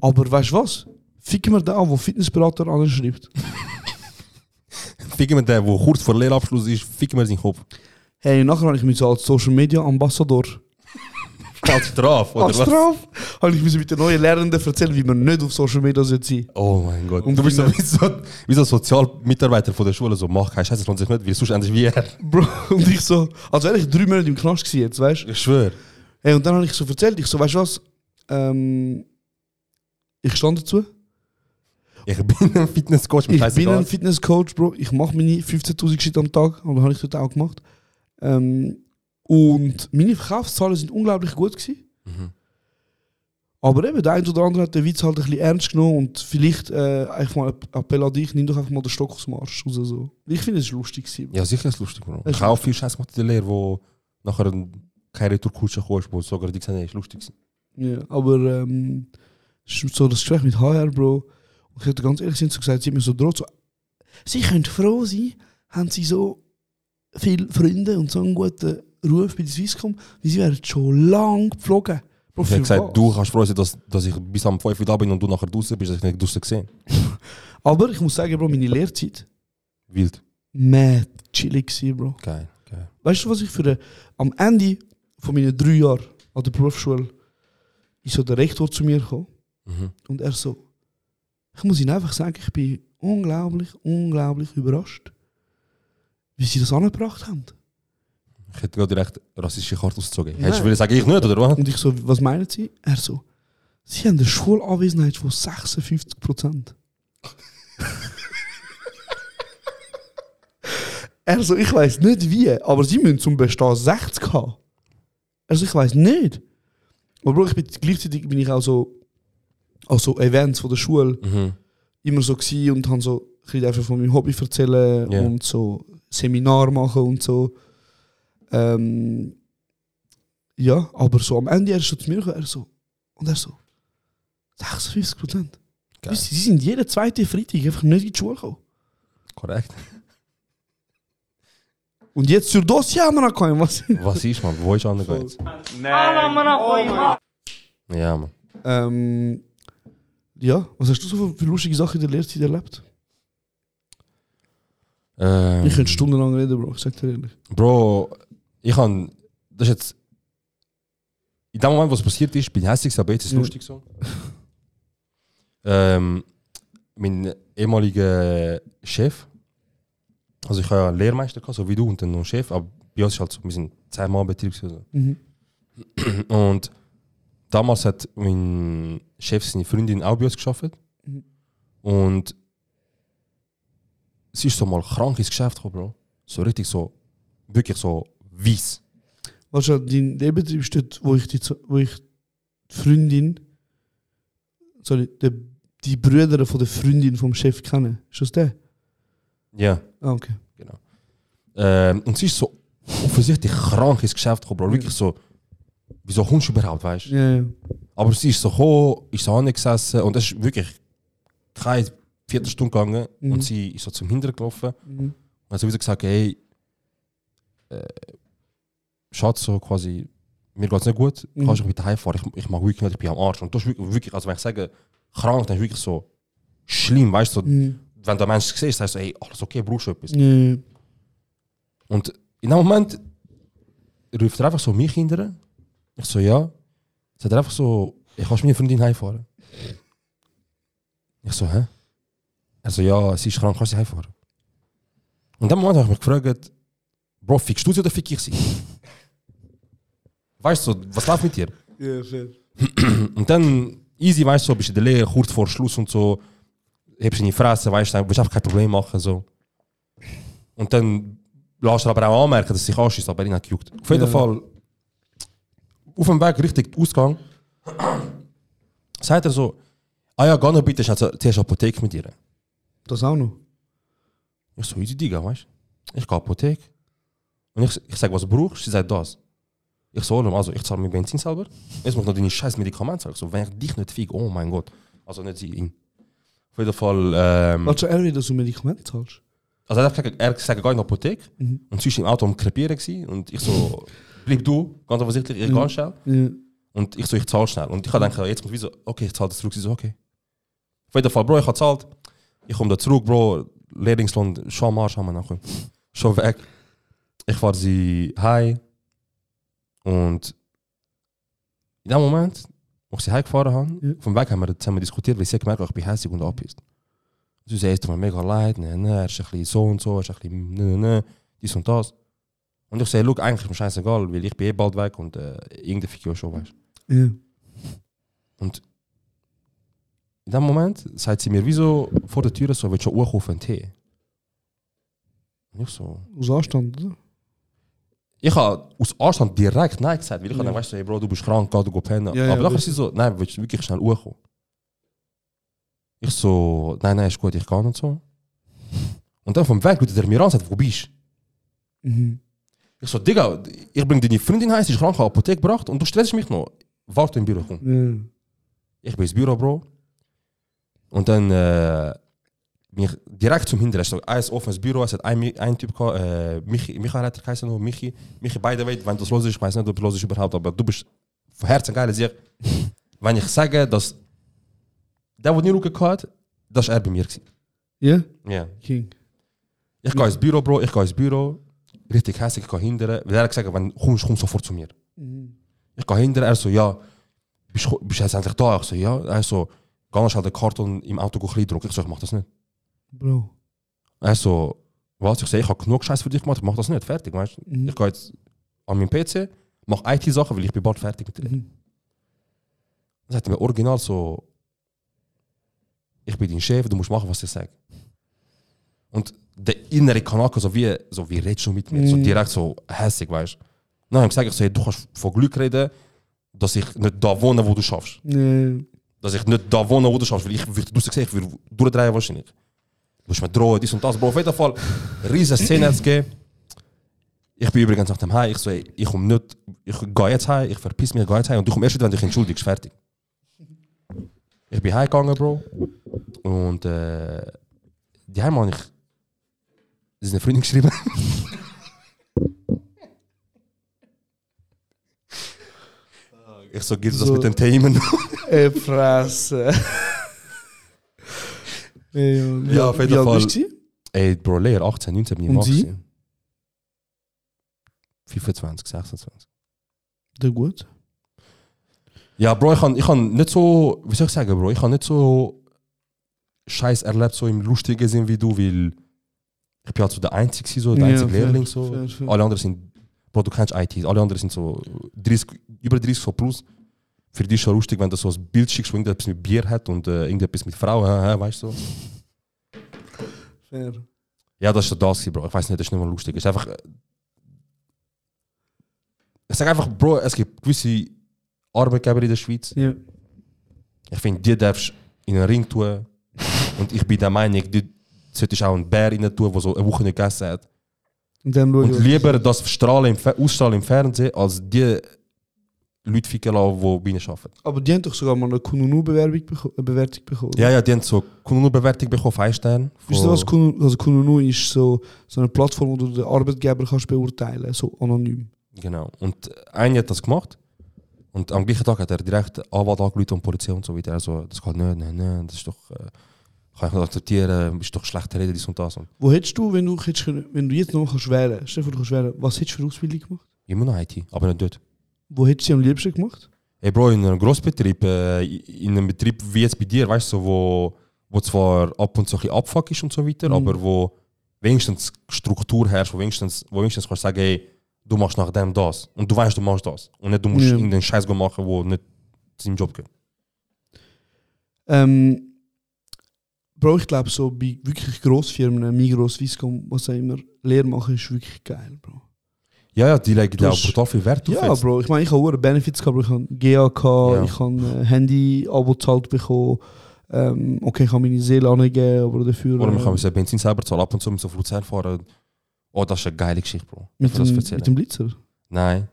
Aber weißt du was? Ficken wir den an, der Fitnessberater anschreibt. Ficken wir den, der kurz vor Lehrabschluss ist, ficken wir seinen Kopf. Hey, nachher habe ich mich so als Social Media Ambassador Als Straf, oder als was? Straf habe ich mit den neuen Lernenden erzählen, wie man nicht auf Social Media sein sollte. Oh mein Gott. Und du bist so wie so, wie so ein Sozialmitarbeiter von der Schule, so, mach keinen Scheiß, das lohnt sich nicht, weil sonst endlich wie er. Bro, und ich so, als wäre ich drei Monate im Knast gewesen jetzt, weißt du? Ich schwöre. Hey, und dann habe ich so erzählt, ich so, weißt du was? Ähm, ich stand dazu. Ich bin ein Fitnesscoach Ich bin ein Fitnesscoach, Bro. Ich mache meine 15.000 Schritte am Tag. Und das habe ich dort auch gemacht. Ähm, und meine Verkaufszahlen sind unglaublich gut gewesen. Mhm. Aber eben, der eine oder andere hat den Witz halt ein bisschen ernst genommen und vielleicht äh, einfach mal ein Appell an dich, nimm doch einfach mal den Stock aus dem Arsch raus. So. Ich finde, es ist lustig gewesen. Ja, sicher ist es lustig, Bro. Es Ich habe auch viel Scheiß gemacht in der Lehre, wo nachher ein- keine Retourkutsche kommst, wo sogar die gesagt haben, ist lustig gewesen. Ja, aber ähm, es so das Gespräch mit HR, Bro. Und ich hätte ganz ehrlich sind so gesagt, sie haben mir so droht, so, sie können froh sein, haben sie so viele Freunde und so einen guten Ruf bei der Swisscom, wie sie wären schon lang geflogen. Bro, Ich habe gesagt, was? du kannst froh sein, dass, dass ich bis am 5 Uhr da bin und du nachher draußen bist, dass ich nicht draußen gesehen Aber ich muss sagen, Bro, meine Lehrzeit, Wild. mad chillig gewesen, Bro. Geil, geil. Weißt du, was ich für eine, am Ende von meinen drei Jahren an der Berufsschule ist so der Rektor zu mir gekommen Mhm. und er so, ich muss Ihnen einfach sagen, ich bin unglaublich, unglaublich überrascht, wie Sie das angebracht haben. Ich hätte gerade direkt rassistische Karte ausgezogen. Hättest du wollen sagen, ich nicht, oder was? Und ich so, was meinen Sie? Er so, Sie haben eine Schulanwesenheit von 56 Prozent. er so, ich weiß nicht wie, aber Sie müssen zum Bestehen 60 haben. Also ich weiß nicht. Aber ich bin, gleichzeitig bin ich auch so, auch so Events von der Schule Mhm. immer so und han so ein bisschen einfach von meinem Hobby erzählen Ja. und so Seminar machen und so. Ähm, ja, aber so am Ende er ist so zu mir gekommen, er so und er so 56 Prozent. Sie sind jeden zweiten Freitag einfach nicht in die Schule gekommen. Korrekt. Und jetzt zur Dossier haben wir noch keinen, was? Was ist, man? Wo ist andere jetzt? Ja, man. ähm, ja, was hast du so für lustige Sachen in der Lehrzeit erlebt? Ähm, Ich könnte stundenlang reden, Bro, ich sag dir ehrlich. Bro, ich han das ist jetzt. In dem Moment, was passiert ist, bin ich hässlich, aber jetzt ist es Ja. lustig so. ähm, mein ehemaliger Chef, also ich habe ja einen Lehrmeister gehabt, so wie du, und dann noch einen Chef, aber bei uns ist halt so, wir sind zehn Mann Betrieb. gewesen, Mhm. So. Und damals hat mein Chef seine Freundin auch bei uns geschafft. Mhm. Und sie ist so mal krank ins Geschäft gekommen, Bro. So richtig so, wirklich so weiss. Weißt du, dein Nebenbetrieb ist dort, wo ich die, wo ich die Freundin, sorry, die, die Brüder von der Freundin vom Chef kenne. Ist das der? Ja, Ah, okay. genau. Ähm, und sie ist so offensichtlich krank ins Geschäft gekommen, Bro. Wirklich so, wieso kommst du überhaupt, weißt du? Ja, ja. Aber sie ist so gekommen, ist so angesessen und es ist wirklich keine Viertelstunde gegangen Mhm. und sie ist so zum Hintern gelaufen Mhm. und hat so wieder gesagt, hey, äh, Schatz, so quasi, mir geht's nicht gut, Mhm. kannst du mich bitte heimfahren? Ich, ich mag wirklich nicht, ich bin am Arsch. Und das ist wirklich, also wenn ich sage, krank, dann ist wirklich so schlimm, weißt du, so, Mhm. wenn der Mensch siehst, sagst du, hey, alles okay, brauchst du etwas. Ja. Und in dem Moment ruft er einfach so mich hinterher. Ich so, ja. Sagt er einfach so, ich kannst meine Freundin heimfahren. Ich so, hä? Er so, ja, sie ist krank, kannst du sie heimfahren? Und dem Moment habe ich mich gefragt, Bro, fickst du sie oder fick ich sie? weißt du, was läuft mit dir? Ja, fair. Und dann, easy, weißt du, bist du in der Lehre, kurz vor Schluss und so, hebst in die Fresse, weißt du, willst einfach kein Problem machen, so. Und dann lässt du aber auch anmerken, dass es sich anschießt, aber ihn hat gejuckt. Auf jeden Ja. Fall, auf dem Weg Richtung Ausgang, sagt er so, ah ja, geh noch bitte, ich habe zuerst Apotheke mit dir. Das auch noch. Ich so, easy Digga, weißt du? Ich gehe Apotheke. Und ich, ich sage, was du brauchst, sie sagt das. Ich so, also ich zahle mir Benzin selber. Jetzt muss ich noch deine scheiß Medikamente zahlen. Ich so, wenn ich dich nicht fick, oh mein Gott. Also nicht sie, ihn. Auf jeden Fall. Ähm, Warte, er wieder so Medikamente zahlst? also er hat gesagt, er gesagt, geh in die Apotheke. Mhm. Und sie war im Auto am Krepieren. Gewesen, und ich so, bleib du, ganz offensichtlich, ich Mhm. gehe schnell. Ja. Und ich so, ich zahle schnell. Und ich habe gedacht, jetzt muss ich so, okay, ich zahle das zurück. Sie so, okay. Auf jeden Fall, Bro, ich habe gezahlt. Ich komme da zurück, Bro. Lehrlingslohn, schau mal, schau mal nach. Schon weg. Ich fahre sie heim. Und in dem Moment, wo ich sie heimgefahren habe, Ja. vom Weg haben wir zusammen diskutiert, weil sie hat gemerkt, ich bin hässlich und abpisst. Sie sagt, es tut mir mega leid, ne, ne, er ist ein bisschen so und so, er ist ein bisschen ne, ne, ne, dies und das. Und ich sage, look, eigentlich ist mir scheißegal, weil ich bin eh bald weg und äh, irgendein Figur schon, weißt du. Ja. Und in dem Moment sagt sie mir, wieso vor der Tür so, willst du schon hochkaufen einen Tee? Und ich so, Aus Anstand, oder? ich habe aus Anstand direkt Nein gesagt, weil ich Ja. ja. weißt du, hey Bro, du bist krank, geh du go pennen. Ja, ja, Aber nachher das- ist sie so, nein, willst du wirklich schnell hochkommen? Ich so, nein, nein, ist gut, ich kann und so. Und dann vom Weg ruft er mir an und sagt, wo bist du? Mhm. Ich so, Digga, ich bring deine Freundin heim, sie ist krank, ich Apotheke gebracht und du stresst mich noch. Warte im Büro, komm. Ja. Ich bin ins Büro, Bro. Und dann äh, bin ich direkt zum Hinteren. So, ein offenes Büro, es hat ein, ein Typ äh, Michi, Michael hat er geheißen, Michi. Michi, beide weit, wenn das los ist, ich weiß nicht, ob los ist überhaupt, aber du bist von Herzen geil. Sieg. wenn ich sage, dass der, der nie hat, das war er bei mir. Ja? Ja. King. Ich gehe ins Büro, Bro, ich gehe ins Büro. Richtig hässlich, ich gehe hindern. Weil er gesagt, wenn du kommst, komm sofort zu mir. Mhm. Ich gehe hinter, er so, ja, bist du bist du jetzt endlich da? Ich so, ja. Er so, geh schnell den Karton im Auto klein drucken. Ich so, ich mach das nicht. Bro. Er so, was? Ich so, ich habe genug Scheiß für dich gemacht, ich mach das nicht, fertig, weißt du? Mhm. Ich gehe jetzt an meinen PC, mach IT-Sachen, weil ich bin bald fertig mit dir. Mhm. Dann sagt er mir original so, ich bin dein Chef, du musst machen, was ich sage. Und der innere Kanake, so wie, so wie redest du mit mir? So Mhm. direkt so hässig, weißt du? Dann habe ich gesagt, ich so, hey, du kannst von Glück reden, dass ich nicht da wohne, wo du schaffst. Ja. Dass ich nicht da wohne, wo du schaffst, weil ich würde, sagst, ich würde durchdrehen wahrscheinlich. Du musst mir drohen, dies und das, Bro. Auf jeden Fall, riesen Szene gegeben. Ich bin übrigens nach dem Heim, ich so, ey, ich komme nicht, ich gehe jetzt heim, ich verpiss mich, ich gehe jetzt heim und du kommst erst wenn du dich entschuldigst, fertig. Ich bin heimgegangen, Bro. Und äh, die Heim habe ich, das ist eine Freundin geschrieben. ich so, geht das So. mit den Themen? Ey, Fresse. Ey, Mann. Ja, auf jeden Fall. bist du? Ey, Bro, Leer, 18, 19 bin ich Und Sie? gewesen. 25, 26. Der gut. Ja, Bro, ich kann, ich kann nicht so, wie soll ich sagen, Bro, ich kann nicht so Scheiß erlebt, so im lustigen Sinn wie du, weil ich bin halt so der Einzige, so, der Ja, einzige fair, Lehrling. So. fair, fair. Alle anderen sind, Bro, du kennst IT, alle anderen sind so 30, über 30 so plus. Für dich ist schon lustig, wenn du so ein Bild schickst, wo irgendetwas mit Bier hat und äh, irgendetwas mit Frauen, äh, weißt du? Fair. Ja, das ist das, Bro. Ich weiß nicht, das ist nicht mal lustig. Es ist einfach. äh, Ich sage einfach, Bro, es gibt gewisse Arbeitgeber in der Schweiz. Ja. Ich finde, die darfst du in einen Ring tun. Und ich bin der Meinung, die solltest auch einen Bär rein tun, der so eine Woche nicht gegessen hat. Und Und lieber das strahlen im, ausstrahlen im Fernsehen, als die Leute ficken lassen, die bei ihnen arbeiten. Aber die haben doch sogar mal eine Kununu-Bewerbung beko Bewertung bekommen. Ja, ja, die haben so Kununu-Bewertung bekommen auf einen Stern. Wisst ihr was Kununu, also Kununu ist so, so eine Plattform, wo du den Arbeitgeber kannst beurteilen so anonym. Genau. Und einer hat das gemacht. Und am gleichen Tag hat er direkt Anwalt angerufen und Polizei und so weiter. Also, das geht nicht, nein, nein, das ist doch. Äh, kann ich nicht akzeptieren, ist doch schlecht reden, dies und das. Und Wo hättest du, wenn du, hättest, wenn du jetzt noch kannst wählen kannst, du kannst wählen, was hättest du für Ausbildung gemacht? immer noch IT, aber nicht dort. Wo hättest du am liebsten gemacht? Ey Bro, in einem Grossbetrieb, äh, in einem Betrieb wie jetzt bei dir, weißt du, wo, wo zwar ab und zu ein bisschen Abfuck ist und so weiter, Mhm. aber wo wenigstens Struktur herrscht, wo wenigstens, wo wenigstens kannst du sagen, hey, du machst nach dem das. Und du weißt, du machst das. Und nicht, du musst Ja. irgendeinen Scheiß machen, wo nicht zu seinem Job gehört. Ähm, Bro, ich glaube, so bei wirklich Grossfirmen, Migros, Swisscom, was auch immer, Lehr machen ist wirklich geil, Bro. Ja, ja, die legen da auch hast- brutal viel Wert drauf. Ja, jetzt. Bro, ich meine, ich habe hohe Benefits gehabt, ich habe GAK, Ja. ich habe äh, Handy-Abo gezahlt bekommen. Ähm, okay, ich habe meine Seele angegeben, aber dafür. Oder man äh, kann sein Benzin selber zahlen, ab und zu mit so Luzern fahren. Oh, das ist eine geile Geschichte, Bro. mit, dem, mit dem Blitzer, Nein.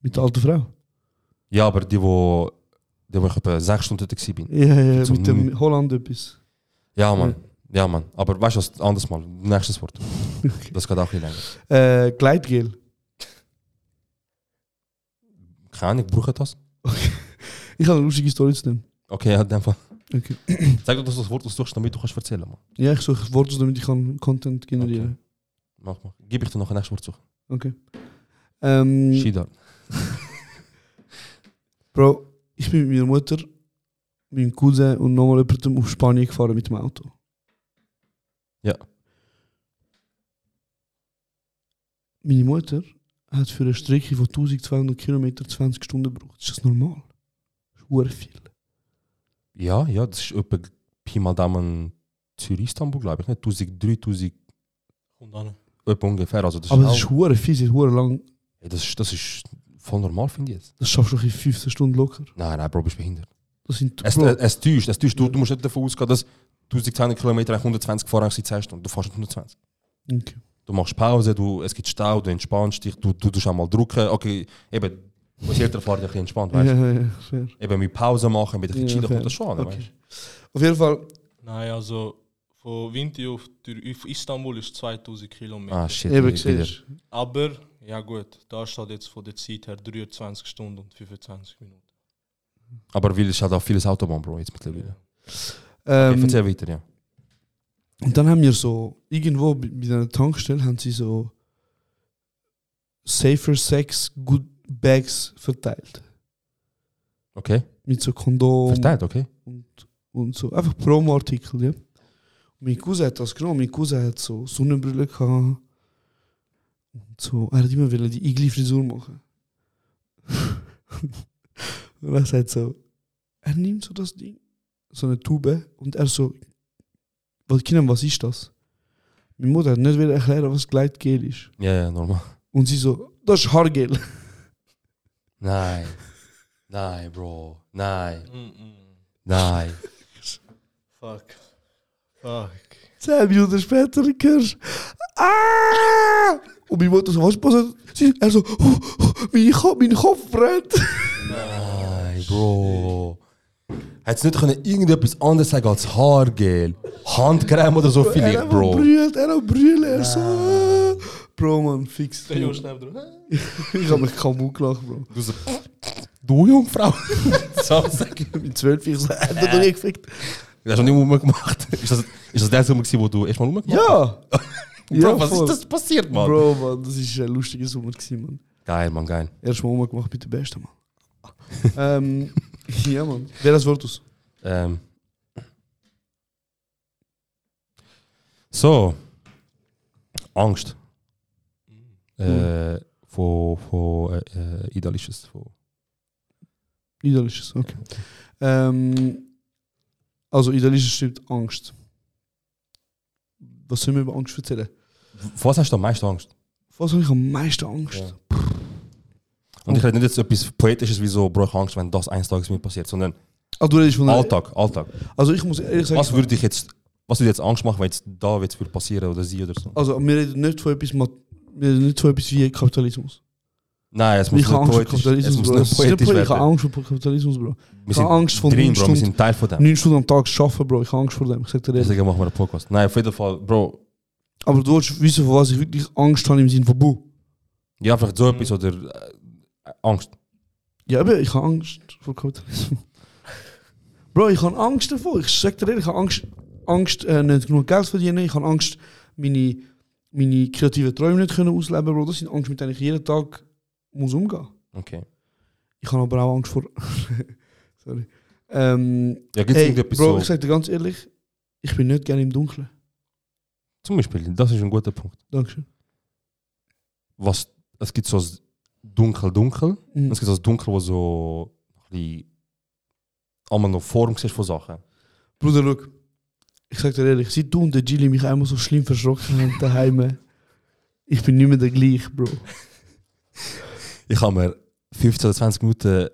mit der alten Frau. Ja, aber die, wo, die wo ich etwa sechs Stunden dort war. Ja, ja, So mit dem Holland etwas. Ja, Mann. Ja, Mann. Aber weißt du was, anderes Mal. Nächstes Wort. Das geht auch bisschen länger. Äh, Gleitgel. Keine Ahnung, brauche das? Ich habe eine lustige Story zu dem. Okay, ja, in dem Fall. Okay. Sag doch, dass du das Wort suchst, damit du kannst erzählen Mann. Ja, ich suche Worte, damit ich kann Content generieren Mach mal. Gib ich dir noch ein nächstes Wort suchen. Okay. Ähm, Shida. Bro, ich bin mit meiner Mutter, meinem Cousin und nochmal jemandem auf Spanien gefahren mit dem Auto. Ja. Meine Mutter hat für eine Strecke von 1200 Kilometer 20 Stunden gebraucht. Ist das normal? Das ist viel. Ja, ja, das ist etwa Pi mal Daumen Zürich, Istanbul, glaube ich. Nicht 1000, 3000, Kommt an. etwa ungefähr. Also das Aber ist das ist verdammt viel, sie ist lang. Ey, das, ist, das ist voll normal, finde ich jetzt. Das schaffst du in 15 Stunden locker. Nein, nein, Bro, bist behindert. Das sind Es, es, es täuscht, es täuscht. Du, du musst nicht davon ausgehen, dass 1200 Kilometer eigentlich 120 gefahren hast in 10 Stunden. Du fährst nicht 120. okay. Du machst Pause, du, es gibt Stau, du entspannst dich, du, du tust auch mal drücken. Okay, eben, als Eltern fahren ja ein bisschen entspannt, Ja, weißt du? ja, ja, fair. Eben mit Pause machen, mit ein bisschen Ja, chillen, kommt das schon an, Okay. weißt Auf jeden Fall, Nein, also von Vinti auf, Istanbul ist 2000 du? Kilometer. Ah, shit. eben wieder- du. Aber, ja gut, da steht jetzt von der Zeit her 23 Stunden und 25 Minuten. Aber weil es halt auch vieles Autobahn, Bro, jetzt mittlerweile. Ähm, erzähl weiter, ja. Und dann haben wir so, irgendwo bei einer Tankstelle haben sie so Safer Sex Good Bags verteilt. Okay, Mit so Kondom verteilt, okay. und, und so. Einfach Promo-Artikel, ja. Und mein Cousin hat das genommen. Mein Cousin hat so Sonnenbrille gehabt. Und so, er hat immer wollen die Igli-Frisur machen. und er sagt so, er nimmt so das Ding, so eine Tube, und er so, was, Kinder, was ist das? Meine Mutter hat nicht wollen erklären, was Gleitgel ist. Ja, ja, normal. Und sie so, das ist Haargel. Nein. Nein, Bro. Nein. Mm-mm. Nein. Fuck. Fuck. Zehn Minuten später hörst du, ah! Und meine Mutter so, was passiert? Sie, er so, oh, oh, mein, Kopf, mein Kopf brennt. Nein, Bro. Hättest du nicht können irgendetwas anderes sagen als Haargel? Handcreme oder so er vielleicht, Bro? brüllt, er hat brüllt, er so. Bro, man, fix. Ich hab mich kaum gelacht, Bro. Du so, du Jungfrau? so sagen. Mit zwölf, ich so, er hat doch nie gefickt. Das hast du nicht rumgemacht. Ist das, ist das der Sommer, wo du erstmal rumgemacht hast? Ja! Bro, was voll. ist das passiert, Mann? Bro, man, das ist ein lustiger Sommer gewesen, man. Geil, Mann, geil. Erstmal umgemacht mit der Besten, man. ähm, ja, man. Wer das Wort aus? Ähm. So. Angst. Äh, von, von äh, äh, Idealisches. Von, Idealisches, okay. Ähm, also, idealisches stimmt Angst. Was sollen wir über Angst erzählen? vor was hast du am meisten Angst? Was habe ich am meisten Angst? Ja. Und ich rede nicht jetzt etwas Poetisches wie so, Bro, ich habe Angst, wenn das eines Tages mir passiert, sondern Ah, du redest von Alltag, Alltag. Also, ich muss ehrlich sagen, Was würde dich jetzt, was würde jetzt Angst machen, wenn jetzt da jetzt würde passieren oder sie oder so? also, wir reden nicht von etwas, wir reden nicht von etwas wie Kapitalismus. Nein, es muss Ich nicht Angst vor poetisch, es Kapitalismus, muss nicht Es ist nicht poetisch poetisch, ich habe werden. Angst vor Kapitalismus, Bro. Wir Ich sind habe Angst von drin, Bro, wir sind Teil von dem. neun Stunden am Tag arbeiten, Bro. Ich habe Angst vor dem. Ich sag dir ehrlich. Deswegen machen wir einen Podcast. Nein, auf jeden Fall, Bro, Aber du willst wissen, vor was ich wirklich Angst habe im Sinne von Bu. ja, vielleicht so etwas oder äh, Angst. Ja, aber ich habe Angst vor Kapitalismus. Bro, ich habe Angst davor. Ich sag dir ehrlich, ich habe Angst, Angst äh, nicht genug Geld zu verdienen. Ich habe Angst, meine, meine kreativen Träume nicht können ausleben, Bro. Das sind Angst, mit denen ich jeden Tag muss umgehen. Okay. Ich habe aber auch Angst vor... Sorry. Ähm, Ja, gibt es ey, Bro, ich sag dir ganz ehrlich, ich bin nicht gerne im Dunkeln. Zum Beispiel, das ist ein guter Punkt. Dankeschön. Was, es gibt so dunkel, dunkel. Mhm. Es gibt das dunkel, wo so ein bisschen allemaal noch Form siehst von Sachen. Bruder, schau. Ich sag dir ehrlich, seit du und der Gilly mich einmal so schlimm verschrocken haben daheim, ich bin nicht mehr der gleiche, Bro. Ich habe mir 15 oder 20 Minuten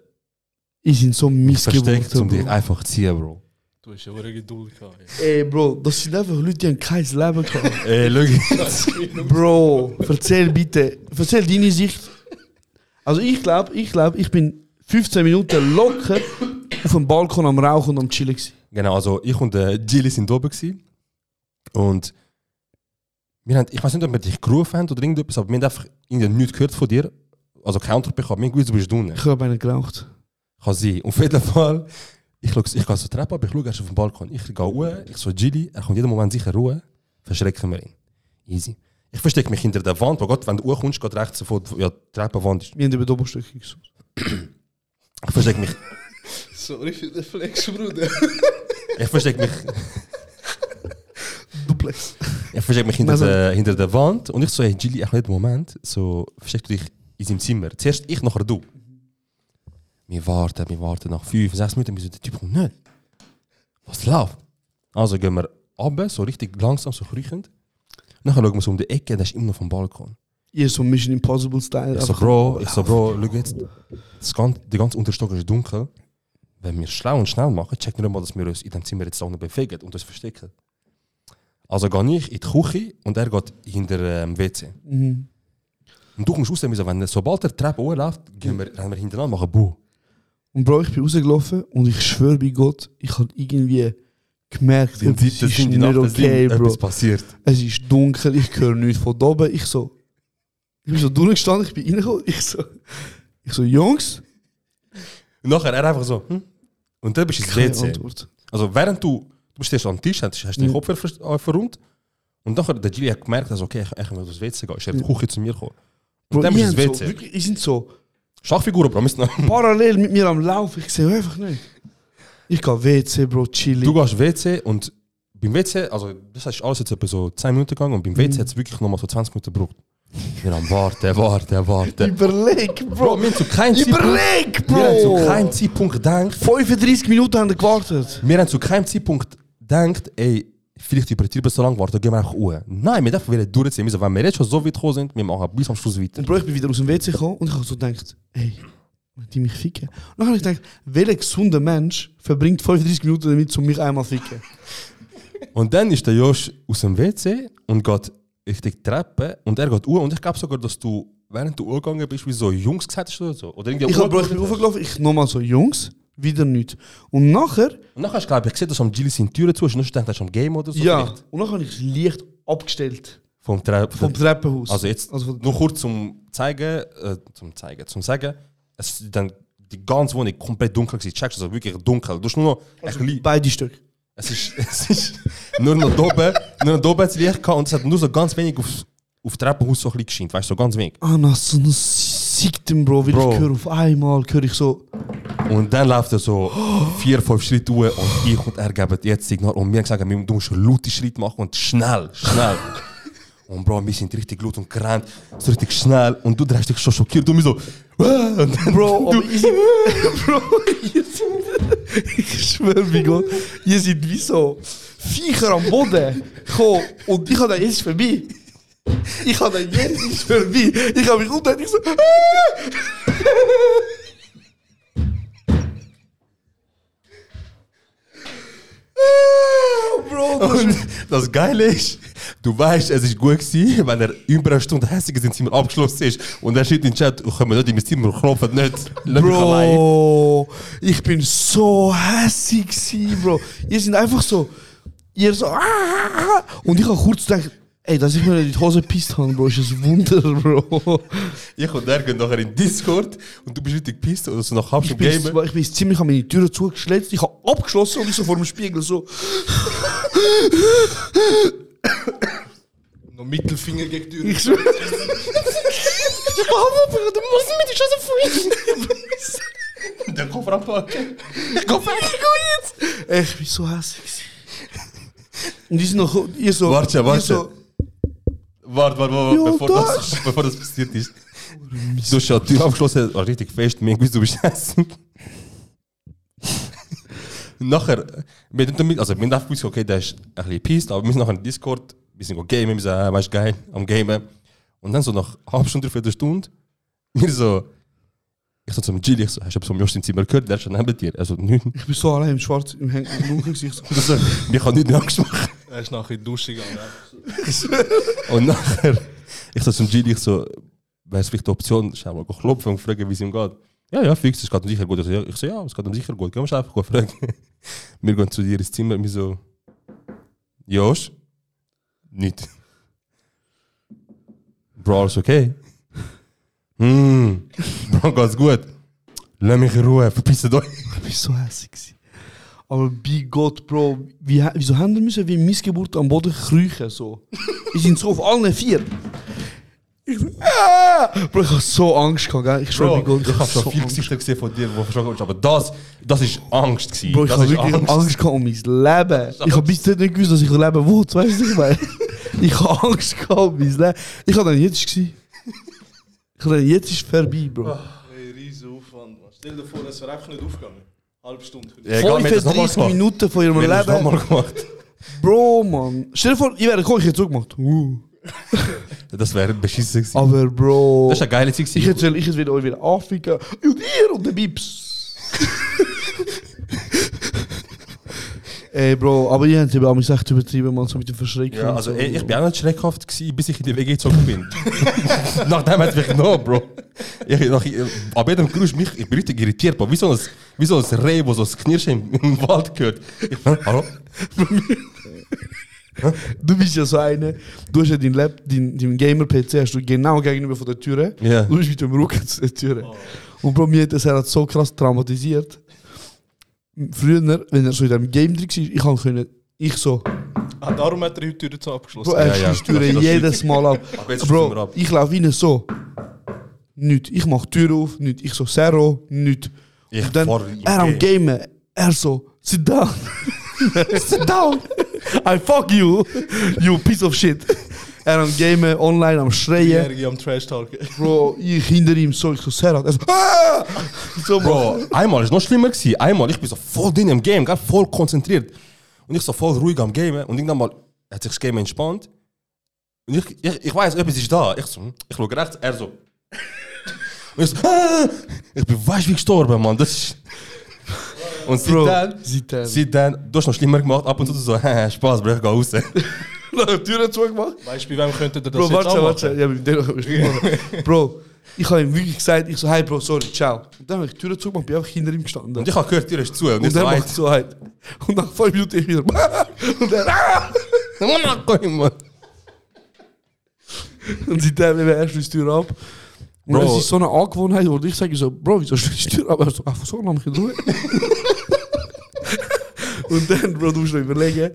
Ich bin so versteckt, um dich einfach zu ziehen, Bro. Du hast ja auch Geduld gehabt. Ey, Bro, das sind einfach Leute, die haben kein Leben gehabt. Ey, schau. Bro, erzähl bitte, erzähl deine Sicht. Also ich glaube, ich glaube, ich bin 15 Minuten locker auf dem Balkon am Rauchen und am Chillen. gewesen. Genau, also ich und äh, Gilly sind oben gewesen. Und wir haben, ich weiß nicht, ob wir dich gerufen haben oder irgendetwas, aber wir haben einfach nichts gehört von dir. Also Counter bekommen. Wir haben gewusst, du bist unten. Ich habe einen geraucht. Kann sein. Auf jeden Fall, ich, schau, ich gehe so Treppe ab, ich schaue erst auf den Balkon. Ich gehe hoch, ich so, Gilly, er kommt jeden Moment sicher Ruhe, verschrecken wir ihn. Easy. Ich verstecke mich hinter der Wand, wo Gott, wenn du hochkommst, geht rechts sofort, ja, die Treppenwand ist. Wir haben über Doppelstöcke gesucht. Ich verstecke mich, Sorry für den Flex, Bruder. ich verstecke mich, Duplex. ich verstecke mich hinter, Also- der, hinter der Wand und ich so, hey Gilly, ich jeden Moment, so, versteck du dich in seinem Zimmer. Zuerst ich, nachher du. Wir warten, wir warten nach fünf, sechs Minuten, wir so, der Typ kommt nicht. Was läuft? Also gehen wir runter, so richtig langsam, so kriechend. Nachher schauen wir so um die Ecke, der ist immer noch vom Balkon. Ihr so Mission Impossible Style. Ich so, Bro, ich so, Bro, schau jetzt, das ganze, der ganze Unterstock ist dunkel. Wenn wir schlau und schnell machen, checken wir mal, dass wir uns in dem Zimmer jetzt unten bewegen und uns verstecken. Also gehe ich in die Küche und er geht hinter dem WC. Mhm. Und du kommst raus, so, wenn, sobald der Treppe hochläuft, gehen wir, rennen wir hintereinander, machen Buh. Und Bro, ich bin rausgelaufen und ich schwöre bei Gott, ich habe irgendwie gemerkt, Sind etwas ist nicht okay, Bro. passiert. Es ist dunkel, ich höre nichts von oben. Ich so, ich bin so durchgestanden, ich bin reingekommen. Ich so, ich so, Jungs, Und nachher er einfach so, hm? Und dann bist du ins WC. Also während du, du bist erst am Tisch, hast, hast den Ja. Kopf ver- äh, verrundet. Und nachher, der Gilly hat gemerkt, dass okay, ich, ich will aufs WC gehen. Er in die Küche zu mir gekommen. Bro, Und dann bist du ins so, WC. wirklich, die sind so Schachfigur, Bro, parallel mit mir am Laufen. Ich sehe einfach nicht. Ich gehe WC, Bro, chillig. Du gehst WC und beim WC, also das ist alles jetzt etwa so 10 Minuten gegangen und beim WC hat es wirklich nochmal so 20 Minuten gebraucht. Wir haben warten, warten, warten. Überleg, Bro, Bro. wir haben zu keinem Zeitpunkt, Überleg, wir haben zu Bro. keinem Zeitpunkt gedacht, 35 Minuten haben wir gewartet. wir haben zu keinem Zeitpunkt gedacht, ey, vielleicht übertreiben wir so lange warten, gehen wir einfach hoch. Nein, wir dürfen wieder durchziehen. Wenn wir jetzt schon so weit gekommen sind, wir machen bis am Schluss weiter. Und Bro, ich bin wieder aus dem WC gekommen und ich habe so gedacht, ey, die mich ficken? Und dann habe ich gedacht, welcher gesunde Mensch verbringt 35 Minuten damit, um mich einmal zu ficken? Und dann ist der Josh aus dem WC und geht Richtung Treppe und er geht hoch und ich glaube sogar, dass du, während du hochgegangen bist, wie so Jungs gesagt hast oder so. Oder irgendwie Ich, hochgelaufen bin hochgelaufen, ich nochmal so, Jungs, wieder nicht. Und nachher, Und dann hast du, glaube ich, gesehen, dass am Gilly seine Türen zu ist und dann hast du am Game oder so. ja, vielleicht. und dann habe ich das Licht abgestellt Vom Treppe. vom Treppenhaus. Also jetzt Also nur kurz zum zeigen, äh, zum zeigen, zum sagen, es dann die ganze Wohnung komplett dunkel gewesen. Checkst du, also wirklich dunkel. Du hast nur noch ein bisschen, beide Stück. es ist, es ist nur noch oben, nur noch oben das Licht gehabt und es hat nur so ganz wenig auf, auf Treppenhaus so ein bisschen weißt du, so ganz wenig. Ah, na, so ein Siegtem, Bro, weil Bro. ich höre auf einmal, höre ich so, Und dann läuft er so vier, fünf Schritte hoch und ich und er geben jetzt Signal und gesagt, wir- du musst laute Schritte machen und schnell, schnell. Und Bro, wir sind richtig laut und gerannt, so richtig schnell und du drehst dich schon schockiert und mir so, Bro, aber ihr seid, Bro, ihr seid, ich schwöre bei Gott, ihr seid wie so Viecher am Boden gekommen und ich habe da jetzt vorbei. Ich habe da jetzt vorbei. Ich habe mich umgedreht, ich so, ah! Ah, Bro, das Und das Geile ist, du weißt, es ist gut gewesen, wenn er über eine Stunde hässig in Zimmer abgeschlossen ist und er steht in den Chat, kommen wir nicht in mein Zimmer, klopfen nicht, lass mich allein. Bro, ich bin so hässig Bro. Ihr seid einfach so, ihr so, ah, und ich habe kurz gedacht, ey, dass ich mir nicht in die Hose gepisst habe, Bro, ist ein Wunder, Bro. Ich und er gehen nachher in Discord und du bist richtig gepisst oder so nach Ich Stunde bin, Gamen. ich bin ins Zimmer, ich habe meine Türe zugeschletzt, ich habe abgeschlossen und ich so vor dem Spiegel so, Noch Mittelfinger gegen die Tür. ich schwöre, Du musst mir die Scheiße freuen. Der Koffer abpacken. ey, ich bin so gsi. Und sind noch, ihr so, Warte, warte. so, Warte, warte, warte, Ja, bevor, da. das, bevor das passiert ist. Du hast die Tür abgeschlossen, war richtig fest, mir gewusst, du bist hässig. Nachher, wir haben damit, also wir haben einfach gewusst, okay, der ist ein bisschen pissed, aber wir sind nachher in Discord, wir sind go gamen, wir sind, äh, weißt du, geil, am gamen. Und dann so nach einer halben Stunde, dreiviertel Stunde, wir so, ich so zum Gilly, ich so, hast du etwas vom Jost im Zimmer gehört, der ist schon neben dir. Also, ich bin so allein im Schwarz, im Hängen, im Dunkeln Gesicht. So. Also, mir kann nichts mehr Angst machen. Er ist nachher in die Dusche gegangen. Und nachher, ich so zum Gilly, ich so, wäre es vielleicht die Option, schnell mal klopfen und fragen, wie es ihm geht. Ja, ja, fix, es geht ihm sicher gut. Ich so, ja, ich so, ja, es geht ihm sicher gut. Gehen wir einfach gut fragen. Wir gehen zu dir ins Zimmer, wir so, Josh? Nicht. Bro, alles okay? Hm, Bro, geht's gut? Lass mich in Ruhe, verpisst euch. Ich bin so hässlich. Aber bei Gott, Bro, wie, wieso haben wir wie Missgeburt am Boden kriechen? So? Wir sind so auf allen vier. Ich, ah! Bro, ich hab so Angst gehabt, gell? Ich schwöre Bro, Gott, ich habe so Angst. Gesichter gesehen von dir, wo verschrocken bist, aber das, das ist Angst gewesen. Bro, ich das habe ist wirklich Angst. gehabt um mein Leben. Ich habe bis jetzt nicht gewusst, dass ich leben will. Weißt du, was ich meine? Ich habe Angst gehabt um mein Leben. Ich habe dann jetzt gewesen. Ich habe dann jetzt ist vorbei, Bro. Hey, riesen Aufwand, Mann. Stell dir vor, es wäre einfach nicht aufgegangen. Halbe Stunde. Ja, egal, wir haben das nochmal 35 gemacht. Minuten von ihrem das Leben. nochmal gemacht. Bro, man. Stell dir vor, ich wäre gekommen, ich hätte so gemacht. Uh. Das wäre beschissen gewesen. Aber Bro. Das ist eine geile Zeit Ich erzähle, ich will euch wieder anficken. Und ihr und der Bips. Ey, Bro, aber ihr habt es aber echt übertrieben, man, so mit dem Verschrecken. Ja, also so. ey, ich bin auch nicht schreckhaft gewesen, bis ich in die WG gezogen bin. Nachdem hat es mich genommen, Bro. Ich, nach, ab jedem Geräusch, mich, ich bin richtig irritiert, Bro. Wie so ein, wie so ein Reh, wo so das Knirschen im, im Wald gehört. Ich, hallo? Du bist ja so eine, du hast ja dein, Lab, dein, dein Gamer-PC hast du genau gegenüber von der Tür. Ja. Du bist mit dem Rücken zu der Tür. Und Bro, mir hat das so krass traumatisiert. Früher, wenn er so in diesem Game drin war, ich kann können, ich so, Ah, darum hat er heute die Tür zu abgeschlossen. Bro, er Ja, ja. Türen jedes Mal ab. Bro, ab. ich laufe rein so. Nicht. Ich mach die Tür auf, nicht. Ich so, Zero, nicht. Ich Und dann, er am Game. Gamen, er so, sit down. sit down. I fuck you, you piece of shit. Er am Gamen, online, am Schreien. Jährige am Trash Talk. Bro, ich hinter ihm so, ich so, Serhat. Er so, ah! so Bro, einmal ist noch schlimmer gewesen. Einmal, ich bin so voll drin im Game, gell, voll konzentriert. Und ich so voll ruhig am Game. Und irgendwann mal hat sich das Game entspannt. Und ich, ich, ich weiß, etwas ist da. Ich so, hm, ich schaue rechts, er so. Und ich so, ah! ich bin weißt wie gestorben, Mann. Das ist. Und Bro, seitdem, seitdem. seitdem, du hast noch schlimmer gemacht. Ab und zu so, haha, Spaß, Bro, ich geh raus. die Türen zugemacht. Weißt du, bei wem könnte ihr das Bro, jetzt warte, auch warte. Ja, mit dem ich. Bro, ich habe ihm wirklich gesagt, ich so, hey Bro, sorry, ciao. Und dann habe ich die Türen zugemacht, bin einfach hinter ihm gestanden. Und ich habe gehört, die Tür ist zu. Und, ich Und so, er macht "Ey, so halt. Und nach fünf Minuten ich wieder. Und er. ah! Mann, Mann. Und seitdem er schließt die Tür ab. Und Bro. es ist so eine Angewohnheit, wo ich sage so, Bro, wieso schließt die Tür ab? Er so, ach so, lass mich in Ruhe. und dann, Bro, du musst noch überlegen.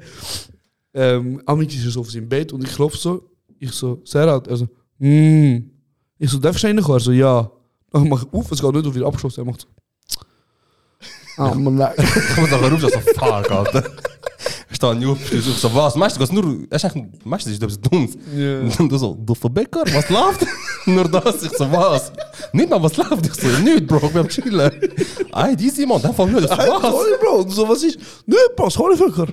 Ähm, Amix ist er so auf seinem Bett und ich klopfe so. Ich so, Serhat. Er so, mm. Ich so, darfst du reinkommen? Er so, ja. Dann mach ich auf, es geht nicht auf wieder abgeschlossen. Er macht so. Ah, man leid. Ich muss nachher raus, so, fuck, Alter. Ich stehe nicht auf, ich so, was? Meistens geht's nur, er ist ist das etwas Dummes. Ja. Und du so, du Verbäcker, was läuft? nur das, ich so, was? Nicht mal, was läuft? Ich so, nicht, Bro, ich bin am chillen. Ey, easy, Mann, dann fangen wir, ich so, was? sorry, Bro. Und so, was ist? Nö, Bro, sorry, Völker.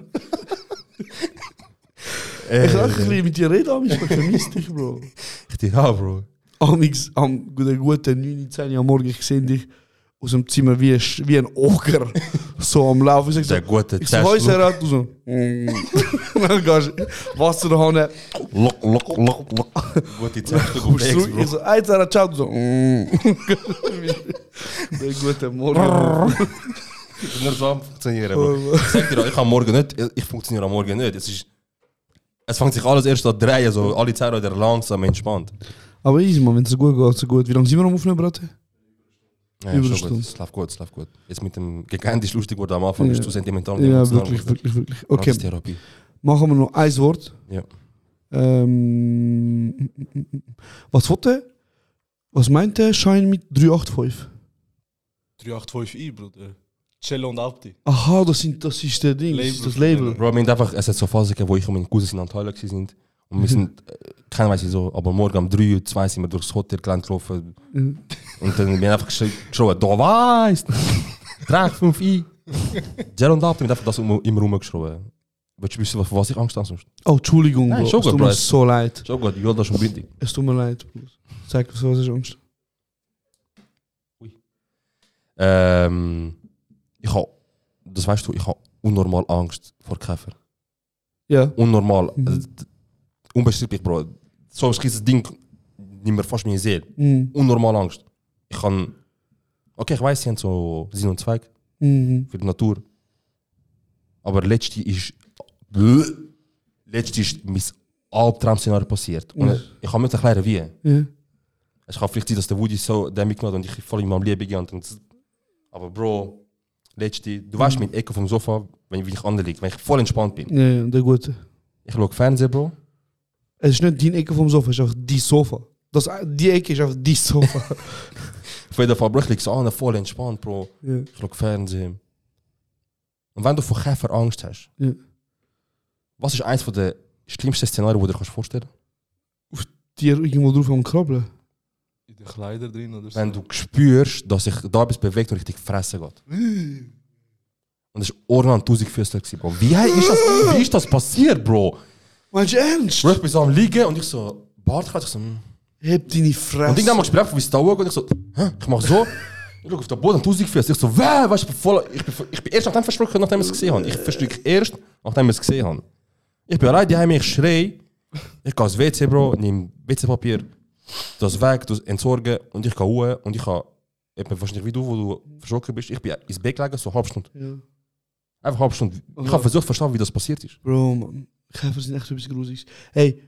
Ich kann ein bisschen mit dir reden, Amix, ich vermisse dich, Bro. Ich dir, ja, Bro. Amix, am guten 9, 10 Uhr am Morgen, ich sehe dich aus dem Zimmer wie wie ein Oger, so am Laufen. Ich sag so, ich so, hoi, Test. Serhat, du so, mm. Dann gehst du Wasser da hinten, Lock, lock, lock, lock. Gute Zeit, du Bro. ich so, hey, Serhat, ciao, du so, mm. Der gute Morgen. Nur so am funktionieren, Bro. Ich sag dir, ich kann morgen nicht, ich funktioniere am Morgen nicht. Es ist, es fängt sich alles erst an drehen, so alle Zeit oder langsam entspannt. Aber easy, man, wenn es so gut geht, so gut. Wie lange sind wir am Aufnehmen, Bratte? Ja, Über schon eine gut. Stunde. Es läuft gut, es läuft gut. Jetzt mit dem Gegend ist lustig geworden am Anfang, Ja. bist du sentimental. Ja, emotional wirklich, wirklich, wirklich. Okay, Therapie. machen wir noch ein Wort. Ja. Ähm, was wollte? Was meint der Schein mit 385? 385i, Bruder. Cello und Alpti. Aha, das, sind, das ist der Ding, das ist das Label. Bro, wir haben einfach, es hat so Phasen gegeben, wo ich und meine Cousins in Antalya sind. Und wir sind, äh, keiner weiß wieso, aber morgen um 3 2 sind wir durchs Hotelgelände gelaufen. Mhm. Und dann wir haben einfach geschrien, geschrien, da weißt Trag 5 i. Abdi, wir haben einfach das um- immer rumgeschrien. Willst du wissen, was ich Angst habe sonst? Oh, Entschuldigung, Nein, schon es tut mir so leid. Schon gut, ich will das schon bündig. Es tut mir leid, Bro. Sag, was was ist Angst? Ähm, ich habe, das weißt du, ich habe unnormal Angst vor Käfer. Ja. Unnormal. Mhm. Unbeschreiblich, Bro. So ein kleines Ding nimmt mir fast meine Seele. Mhm. Unnormal Angst. Ich kann Okay, ich weiß, sie haben so Sinn und Zweig Mhm. für die Natur. Aber letzte ist. Letzte ist mein Albtraum-Szenario passiert. Und Ja. ich kann mir nicht erklären, wie. Ja. Es kann vielleicht sein, dass der Woody so den mitgenommen hat und ich voll in meinem Leben z- Aber Bro, letzte, du weißt, mit Ecke vom Sofa, wenn ich, wenn ich anliege, wenn ich voll entspannt bin. Ja, ja, der Gute. Ich schaue Fernsehen, Bro. Es ist nicht die Ecke vom Sofa, es ist einfach die Sofa. Das, die Ecke ist einfach die Sofa. Auf jeden Fall, Bro, ich liege an, voll entspannt, Bro. ja. Ich schaue Fernsehen. Und wenn du vor Käfer Angst hast, Ja. was ist eines der schlimmsten Szenarien, die du dir kannst vorstellen Die irgendwo drauf am Krabbeln. In den Kleidern drin oder so. Wenn du spürst, dass sich da etwas bewegt und richtig fressen geht. Und das war Orlan 1000 Füßler, gewesen, Bro. Wie, hey, ist das, wie ist das passiert, Bro? Meinst du ernst? Bro, ich bin so am Liegen und ich so, Bart ich so, hm. Heb deine Fresse. Und irgendwann mach ich mir einfach, wie es da und ich so, hä? Ich mach so. Ich schau auf den Boden, 1000 Füße. Ich so, weh, weißt du, voll, ich bin, ich bin erst nachdem verschrocken, nachdem ich es gesehen habe. Ich verschrecke erst, nachdem ich es gesehen habe. Ich bin allein daheim, ich schrei. Ich gehe ins WC, Bro, nehme WC-Papier, das weg, das entsorgen und ich gehe hoch und ich habe, ich bin wahrscheinlich wie du, wo du verschrocken bist, ich bin ins Bett gelegen, so eine halbe Stunde. Ja. Einfach eine halbe Stunde. Ich habe versucht zu verstehen, wie das passiert ist. Bro, man. Käfer sind echt etwas Gruseliges. Hey,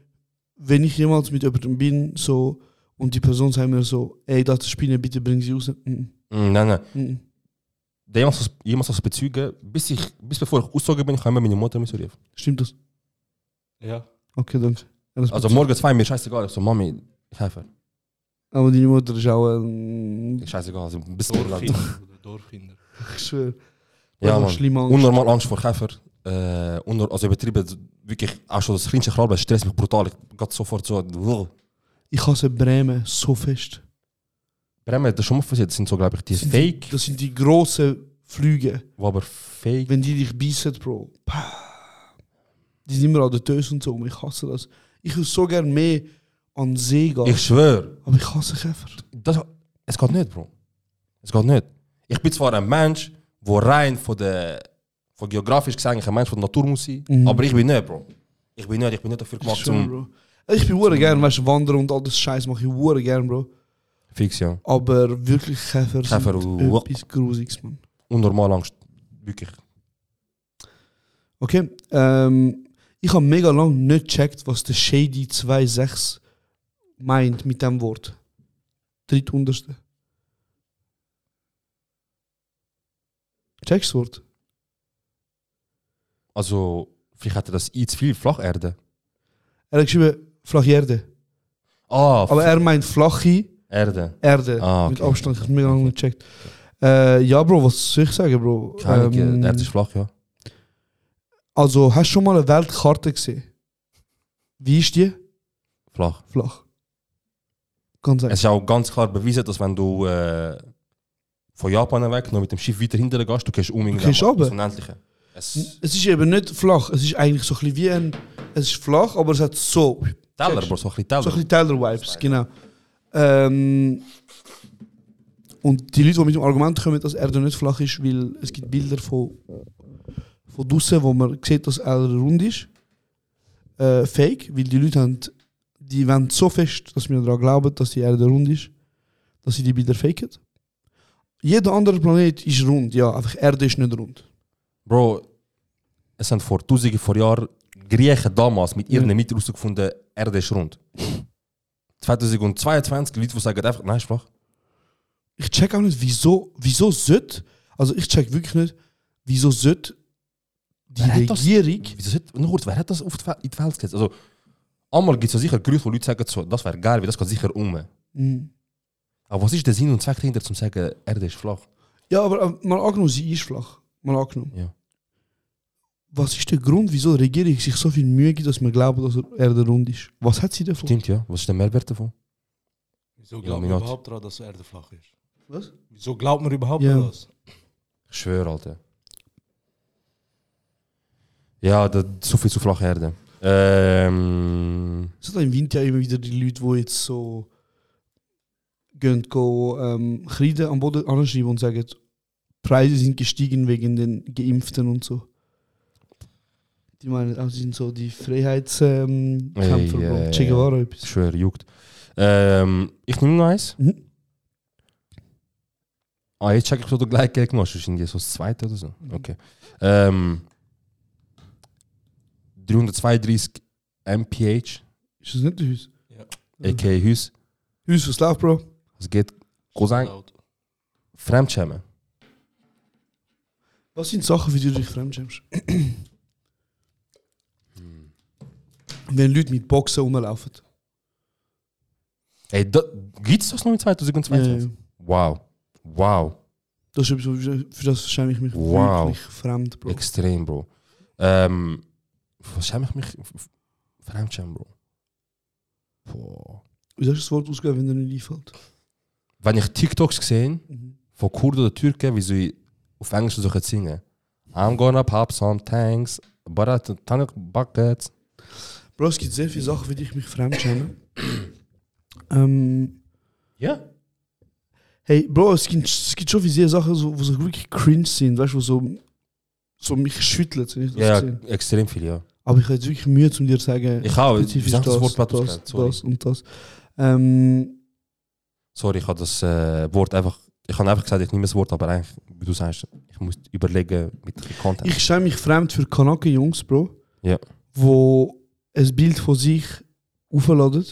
wenn ich jemals mit jemandem bin, so, und die Person sagt mir so, ey, das ist Spinne, bitte bring sie raus. Mm, nein, nein. Mhm. Jemals das, jemals das bezeugen, bis, ich, bis bevor ich ausgezogen bin, ich habe meine Mutter mit rufen. Stimmt das? Ja. Okay, danke. Alles Also morgen zwei, mir scheißegal. Ich so, Mami, helfe. Aber deine Mutter ist auch ein. Scheißegal, also ein bisschen Dorfkinder. Ich schwöre. Ja, man. schlimme Angst. Unnormal Angst vor Käfer. Äh, unnor, also übertrieben, wirklich auch schon das kleinste Krabben stresst mich brutal. Ich gehe sofort so. Uah. Ich hasse Bremen so fest. Bremen, das ist schon mal passiert. Das sind so, glaube ich, die Das Fake, Die, das sind die grossen Flüge. die aber Fake. Wenn die dich beißen, Bro. pah. Die sind immer an der Töse und so. Ich hasse das. Ich würde so gerne mehr an den See gehen. Ich schwöre, aber ich hasse Käfer. das, es geht nicht, Bro. Es geht nicht. Ich bin zwar ein Mensch, der rein von der, von geografisch gesehen ein Mensch von der Natur muss sein, Mhm. aber ich bin nicht, Bro. Ich bin nicht, ich bin nicht dafür gemacht Ich zum Bro. Ich bin hure gern, weißt du, wandern und all das Scheiß mache ich hure gern, Bro. Fix, ja. Aber wirklich Käfer, Käfer, sind etwas Gruseliges, man. Unnormal Angst. Wirklich. Okay, ähm, ich habe mega lange nicht gecheckt, was der Shady 2.6 meint mit dem Wort. Drittunterste. Checkst du das Wort? Also, vielleicht hat er das I zu viel Flacherde. Er hat geschrieben, flache Erde. Ah, Aber er meint flache Erde. Erde. Ah, Mit okay. Abstand, ich habe mega lange gecheckt. Äh, ja, Bro, was soll ich sagen, Bro? Keine Ähm, Erde ist flach, ja. Also, hast du schon mal eine Weltkarte gesehen? Wie ist die? Flach. Flach. Ganz Es einfach. ist auch ganz klar bewiesen, dass wenn du äh, von Japan weg noch mit dem Schiff weiter hinten gehst, du gehst um Du gehst runter. Es Es ist eben nicht flach, es ist eigentlich so ein bisschen wie ein. Es ist flach, aber es hat so. Teller? Bro, so ein bisschen Teller. So ein bisschen Teller-Vibes, genau. Ähm, und die Leute, die mit dem Argument kommen, dass Erde nicht flach ist, weil es gibt Bilder von, von draussen, wo man sieht, dass Erde rund ist. Äh, fake, weil die Leute haben, die wollen so fest, dass wir daran glauben, dass die Erde rund ist, dass sie die Bilder faken. Jeder andere Planet ist rund, ja, einfach Erde ist nicht rund. Bro, es sind vor tausenden von Jahren Griechen damals mit ihren Ja. Mitteln herausgefunden, Erde ist rund. 2022 Leute, die sagen einfach, nein, ist flach. ich check auch nicht, wieso, wieso sollte, also ich check wirklich nicht, wieso sollte die hat das- Regierung, Wieso sollte, nur kurz, wer hat das auf die, in die Welt gesetzt? Also, einmal gibt es ja sicher Gerüchte, wo Leute sagen, so, das wäre geil, weil das geht sicher um. Mhm. Aber was ist der Sinn und Zweck dahinter, zu sagen, Erde ist flach? ja, aber äh, mal angenommen, sie ist flach, mal angenommen. Ja. Was ist der Grund, wieso die Regierung sich so viel Mühe gibt, dass wir glauben, dass die Erde rund ist? Was hat sie davon? Stimmt, ja. Was ist der Mehrwert davon? Wieso glaubt man überhaupt daran, dass die Erde flach ist? Was? Wieso glaubt man überhaupt Ja. das? Ich schwöre, Alter. Ja, das, so viel zu flache Erde. Ähm, Es hat im Winter ja immer wieder die Leute, die jetzt so gehen, ähm, Kreide am Boden anschreiben und sagen, Preise sind gestiegen wegen den Geimpften und so. Die meinen, auch sind so die Freiheitskämpfer, ähm, Kämpfer, äh, Che Guevara ich etwas. schwöre, juckt. Ähm, ich nehme noch eins. Mhm. Ah, jetzt check ich, wo du gleich Geld gemacht hast. Das ist irgendwie so das zweite oder so. Okay. Ähm, 332 mph, Ist das nicht der Haus? a.k.a. Hus. Haus, was läuft, Bro? Es geht Cousin. Fremdschämen. Was sind Sachen, für die du dich fremdschämst? Wenn Leute mit Boxen rumlaufen. Ey, da, gibt's das noch in 2022? Ja. Wow. Wow. Das ist etwas, für das schäme ich mich Wow. wirklich fremd, Bro. Extrem, Bro. Ähm, was schäme ich mich? F- f- Fremdschämen, Bro. Boah. Wie soll ich das Wort ausgeben, wenn dir nicht einfällt? Wenn ich TikToks gesehen Mhm. von Kurden oder Türken, wie sie auf Englisch so können singen. I'm gonna pop some tanks, but I of buckets. Bro, es gibt sehr viele Sachen, für die ich mich fremd schäme. ähm, Ja. hey, Bro, es gibt, es gibt schon viele Sachen, so, wo so wirklich cringe sind, weißt du, wo so, so mich schüttelt, das Ja, sehe. extrem viel, ja. Aber ich habe jetzt wirklich Mühe, um dir zu sagen, Ich auch. spezifisch das das, Wortblatt das, ausgeht? Sorry. das und das. Ähm, Sorry, ich habe das äh, Wort einfach. Ich habe einfach gesagt, ich nehme das Wort, aber eigentlich, wie du sagst, ich muss überlegen mit dem Content. ich schäme mich fremd für Kanake-Jungs, Bro. Ja. Wo ein Bild von sich aufladen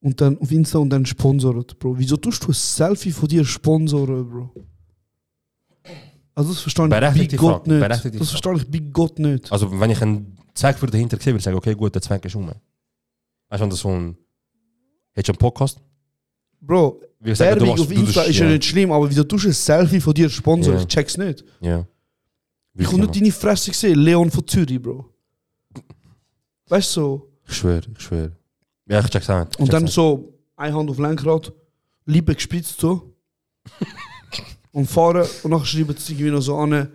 und dann auf Insta und dann sponsoren, Bro. Wieso tust du ein Selfie von dir sponsoren, Bro? Also das verstehe ich bei Gott Frage, nicht. Das verstehe ich bei Gott nicht. Also, wenn ich einen Zweck für dahinter sehe, würde ich sagen, okay, gut, der Zweck ist um. Weißt du, das so ein. Hättest du einen Podcast? Bro, Wie gesagt, Werbung machst- auf Insta ist ja nicht schlimm, aber wieso tust du ein Selfie von dir sponsoren? Ja. Ich check's nicht. Ja. Ich kann nicht deine Fresse sehen, Leon von Zürich, Bro. Weißt du so? Ich schwöre, ich schwöre. Ja, ich check's auch nicht. Ich Und check's dann nicht. so, eine Hand auf Lenkrad, Liebe gespitzt so. und fahren und nachher schreiben sie irgendwie noch so an.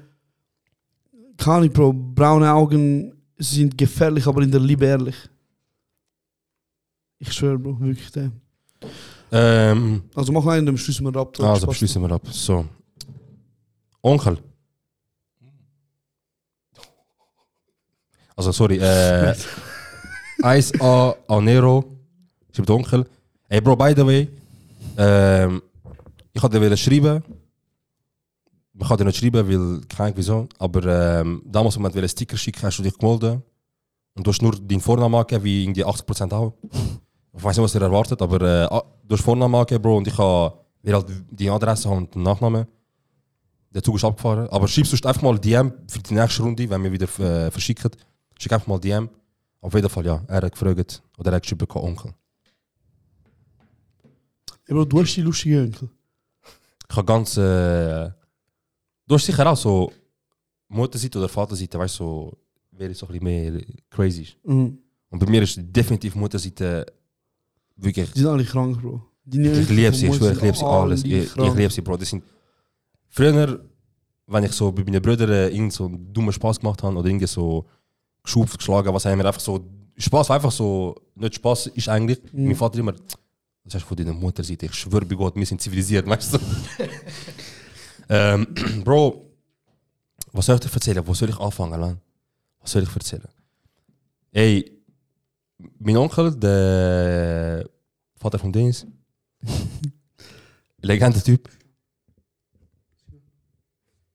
Kann ich, Bro, braune Augen sind gefährlich, aber in der Liebe ehrlich. Ich schwöre, Bro, wirklich dem. Ähm, Also mach einen, dann schließen wir ab. also, beschließen wir ab. So. Onkel. Also, sorry. Äh, 1A Anero. Schreibt Onkel. Hey, Bro, by the way. Ähm, ich hatte dir schreiben. Man kann dir nicht schreiben, weil keine Ahnung wieso. Aber ähm, damals, wenn man einen Sticker schicken, hast du dich gemeldet. Und du hast nur deinen Vornamen angegeben, wie irgendwie 80% auch. Ich weiß nicht, was ihr erwartet, aber äh, ah, du hast Vornamen angegeben, Bro, und ich habe halt die Adresse haben und den Nachnamen. Der Zug ist abgefahren. Aber schreibst du einfach mal DM für die nächste Runde, wenn wir wieder äh, verschicken. Schick einfach mal DM. Auf jeden Fall, ja. Er hat gefragt, oder er hat geschrieben, Onkel. Bro, du hast die lustige Onkel. Ich habe ganz. Äh, du hast sicher auch so Mutterseite oder Vaterseite, weißt du, so, wer ist so ein bisschen mehr crazy ist. Mhm. Und bei mir ist definitiv Mutterseite wirklich. Die sind alle krank, Bro. Deine Ich liebe sie, ich schwöre, ich liebe sie alle alles. Ich, ich liebe sie, Bro. Das sind früher, wenn ich so bei meinen Brüdern äh, irgend so einen dummen Spaß gemacht habe oder irgendwie so geschupft, geschlagen, was haben wir einfach so. Spaß war einfach so, nicht Spaß ist eigentlich. Mhm. Mein Vater immer, das hast du von deiner Mutterseite, ich schwöre bei Gott, wir sind zivilisiert, weißt du? ähm, Bro, was soll ich dir erzählen? Wo soll ich anfangen, Lan? Was soll ich erzählen? Ey, mein Onkel, der Vater von Dennis, Legende-Typ.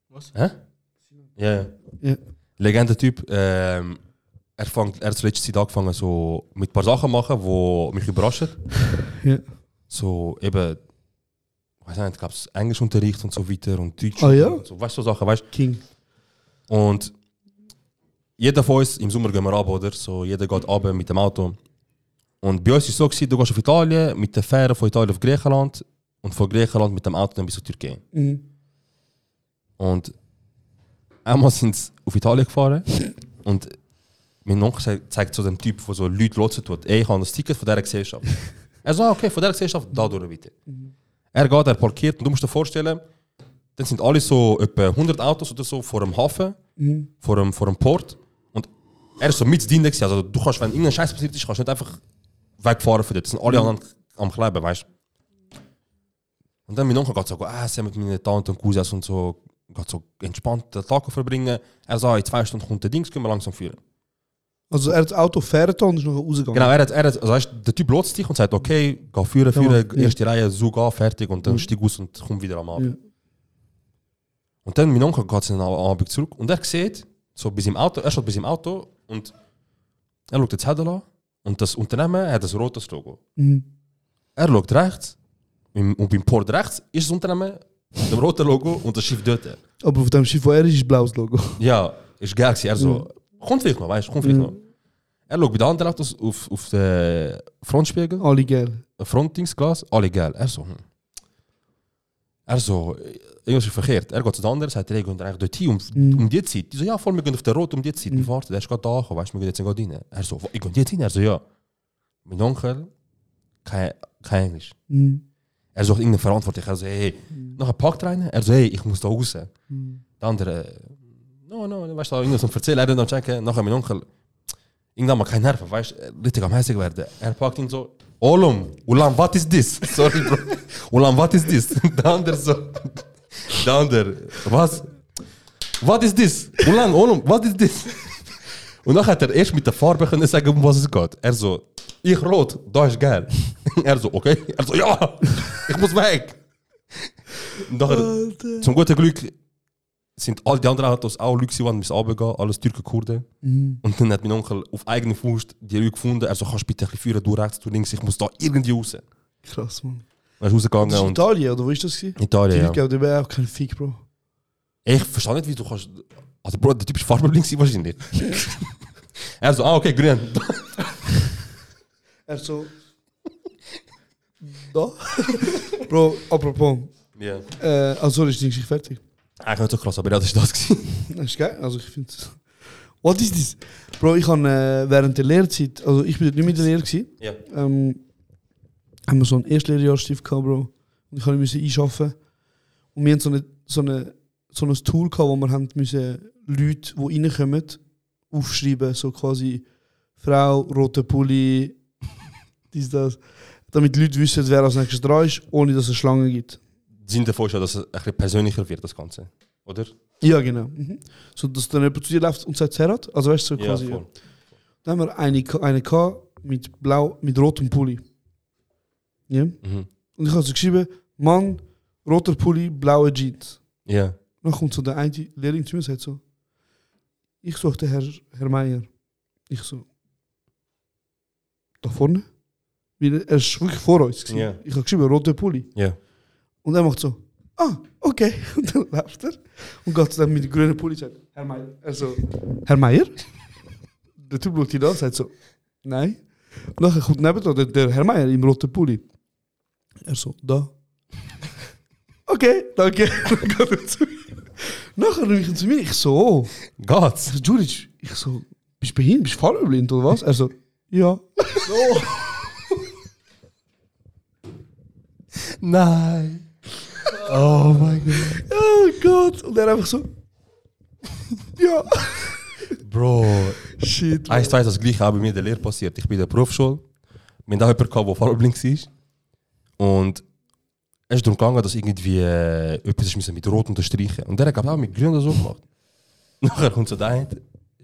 Was? Hä? Ja, ja. Ja. Legende-Typ. Ähm, er, fängt, er hat zur letzten Zeit angefangen, so mit ein paar Sachen machen, die mich überraschen. Ja. So eben, weiß nicht, gab es Englischunterricht und so weiter und Deutsch. Ah, ja? und so, weißt du, so Sachen, weißt King. Und jeder von uns, im Sommer gehen wir ab, oder? So, jeder geht ab mit dem Auto. Und bei uns war es so, gewesen, du gehst auf Italien, mit der Fähre von Italien auf Griechenland und von Griechenland mit dem Auto dann bis zur Türkei. Mhm. Und einmal sind sie auf Italien gefahren und mein Onkel zeigt- zeigt so dem Typ, der so Leute lotsen tut, ey, ich habe das Ticket von dieser Gesellschaft. er so, ah, okay, von dieser Gesellschaft, da durch bitte. Er geht, er parkiert und du musst dir vorstellen, dann sind alle so etwa 100 Autos oder so vor dem Hafen, Mhm. vor dem, vor dem Port und er ist so mit drin, also du kannst, wenn irgendein Scheiß passiert ist, kannst du nicht einfach wegfahren von dort, das sind alle anderen am Kleben, weißt du. Und dann mein Onkel geht so ah, essen mit meinen Tanten und Cousins und so, geht so entspannt den Tag verbringen. Er sagt, in zwei Stunden kommt der Dings, können wir langsam führen. Also er hat das Auto fährt und ist noch rausgegangen. Genau, er hat, er hat, also weißt, der Typ lotst dich und sagt, okay, geh führen, führen, Ja, erste Reihe, so geh, fertig und dann Mhm. steig aus und komm wieder am Abend. Ja. Und dann mein Onkel geht am Abend zurück und er sieht, so bis im Auto, er steht bis im Auto und er schaut den Zettel an und das Unternehmen hat ein rotes Logo. Mhm. Er schaut rechts und beim Port rechts ist das Unternehmen mit dem roten Logo und das Schiff dort. Aber auf dem Schiff, wo er ist, ist blaues Logo. Ja, ist geil. Er so, kommt vielleicht noch, weißt du, kommt vielleicht Mhm. noch. Er schaut bei den anderen Autos auf, auf den Frontspiegel. Alle ein Frontdingsglas, alle geil. Er so, hm. Er so, irgendwas ist verkehrt. Er geht zu den anderen, sagt, hey, gehen eigentlich dort hin, um, Mhm. um die Zeit. Die so, ja, voll, wir gehen auf der Rot um die Zeit. Wir warten, der ist gerade da, weißt du, wir gehen jetzt gerade rein. Er so, ich gehe jetzt rein. Er so, ja. Mein Onkel, kein, kein Englisch. Mhm. Er sucht irgendeinen Verantwortlichen. Er so, hey, nachher packt rein. Er so, hey, ich muss da raus. Mhm. Der andere, no, no, weißt du, irgendwas zum Erzählen, er dann checken. Nachher mein Onkel, irgendwann mal kein Nerven, weißt du, richtig am hässig werden. Er packt ihn so, Olum, Ulan, what is this? Sorry, Bro. Ulan, what is this? Der andere so, der andere, was? What is this? Ulan, Olum, what is this? Und dann hat er erst mit der Farbe können sagen, um was es geht. Er so, ich rot, da ist geil. Er so, okay. Er so, ja, ich muss weg. Und nachher, zum guten Glück sind all die anderen Autos auch Leute, die müssen runtergehen, alles Türken, Kurden. Mhm. Und dann hat mein Onkel auf eigene Faust die Leute gefunden. Er so, kannst du bitte ein bisschen führen, du rechts, du links, ich muss da irgendwie raus. Krass, Mann. Er ist rausgegangen Das ist Italien, oder wo ist das? gewesen? Die Italien, ja. Leute, die wäre auch kein Fick, Bro. Ich verstehe nicht, wie du kannst... Also Bro, der Typ ist farbenblind wahrscheinlich. er so, ah okay, grün. Er so. Da? Bro, apropos. Ja. Äh, also ist die Geschichte fertig. Eigentlich nicht so krass, aber das ist das. Das ist geil. Also ich finde What is this? Bro, ich habe äh, während der Lehrzeit, also ich bin nicht mit der Lehre gewesen, Ja. ähm, haben wir so einen Erstlehrjahrstift gehabt, Bro. Und ich musste einschaffen. Und wir haben so, eine, so, eine, so ein Tool gehabt, wo wir haben müssen Leute, die reinkommen, aufschreiben, so quasi Frau, roter Pulli, dies, das. Damit die Leute wissen, wer als nächstes dran ist, ohne dass es Schlangen gibt. Sinn davon ist ja, dass es ein bisschen persönlicher wird, das Ganze. Oder? Ja, genau. Mhm. So, dass dann jemand zu dir läuft und sagt Serhat. Also weißt du, so Ja, quasi. voll. Dann haben wir eine, eine gehabt mit blau, mit rotem Pulli. Ja. Mhm. Und ich habe so geschrieben, Mann, roter Pulli, blaue Jeans. Ja. Dann kommt so der eine Lehrling zu mir und sagt so, ich suche den Herr, Herr Meier. Ich so, da vorne? Weil er ist wirklich vor uns. gewesen. Ja. Ich habe geschrieben, roter Pulli. Ja. Und er macht so, ah, okay. Und dann läuft er und geht dann mit dem grünen Pulli und sagt, Herr Meier. Er so, Herr Meier? Der Typ schaut ihn an und sagt so, nein. Und dann kommt neben der, der Herr Meier im roten Pulli. Er so, da. Okay, danke. Dann geht er zu mir. Nachher rufe ich zu mir. Ich so, oh. Geht's? Ich so, Juric, ich so, bist du behindert? Bist du farbenblind oder was? Er so, ja. So. Nein. Oh mein Gott. Oh Gott. Und er einfach so, ja. Bro. Shit. Eins, zwei, das gleiche auch bei mir in der Lehre passiert. Ich bin in der Berufsschule. Wir haben da jemanden der farbenblind war. Und es ist darum gegangen, dass irgendwie äh, etwas ist mit Rot unterstreichen. Und der hat auch mit Grün oder so gemacht. Nachher kommt so der eine,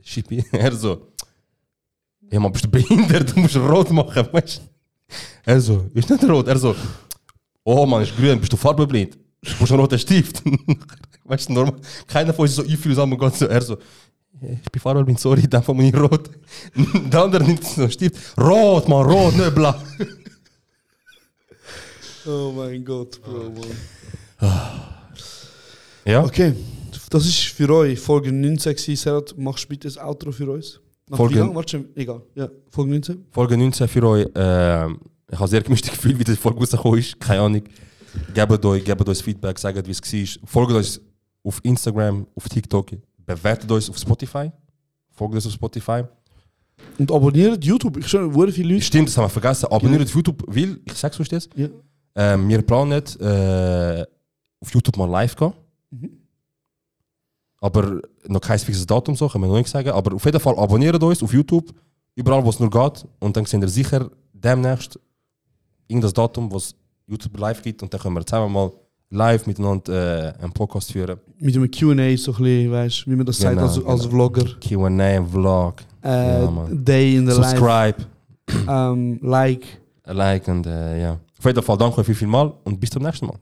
Schippi, er so, ja man, bist du behindert, du musst rot machen, weißt? Er so, ist nicht rot. Er so, oh man, ist grün, bist du farbenblind? Du musst einen roten Stift. weißt du, normal, keiner von uns ist so einfühlsam und geht so, er so, ich bin farbenblind, sorry, dann von mir rot. Der andere nimmt so einen Stift, rot, man, rot, nicht blau. Oh mein Gott, Bro, Mann. Ja? Okay, das ist für euch Folge 19 gewesen. Serhat, machst du bitte das Outro für uns? Nach Folge- wie lang? Warte, egal. Ja, Folge 19. Folge 19 für euch. ähm, ich habe sehr gemischtes Gefühl, wie die Folge rausgekommen ist. Keine Ahnung. Gebt euch, gebt uns Feedback, sagt, wie es war. Folgt uns auf Instagram, auf TikTok. Bewertet uns auf Spotify. Folgt uns auf Spotify. Und abonniert YouTube. Ich schon, wurde viele Leute. Stimmt, das haben wir vergessen. Abonniert YouTube, weil, ich sag's euch jetzt, Ja. ähm, wir planen äh, auf YouTube mal live gehen. Mhm. Aber noch kein fixes Datum, so können wir noch nicht sagen. Aber auf jeden Fall abonniert uns auf YouTube, überall wo es nur geht. Und dann seht ihr sicher demnächst irgendein Datum, wo es YouTube live gibt. Und dann können wir zusammen mal live miteinander äh, einen Podcast führen. Mit einem QA, so ein bisschen, weißt du, wie man das sagt Genau, als, als genau. Vlogger. QA, Vlog. äh, Ja. Day in the Subscribe, Life, ähm, Like. like und äh, ja. Auf jeden Fall danke viel, viel mal und bis zum nächsten Mal.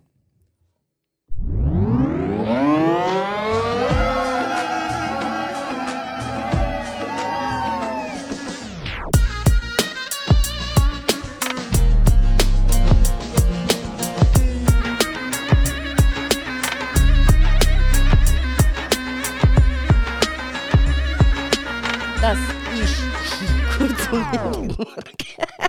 again.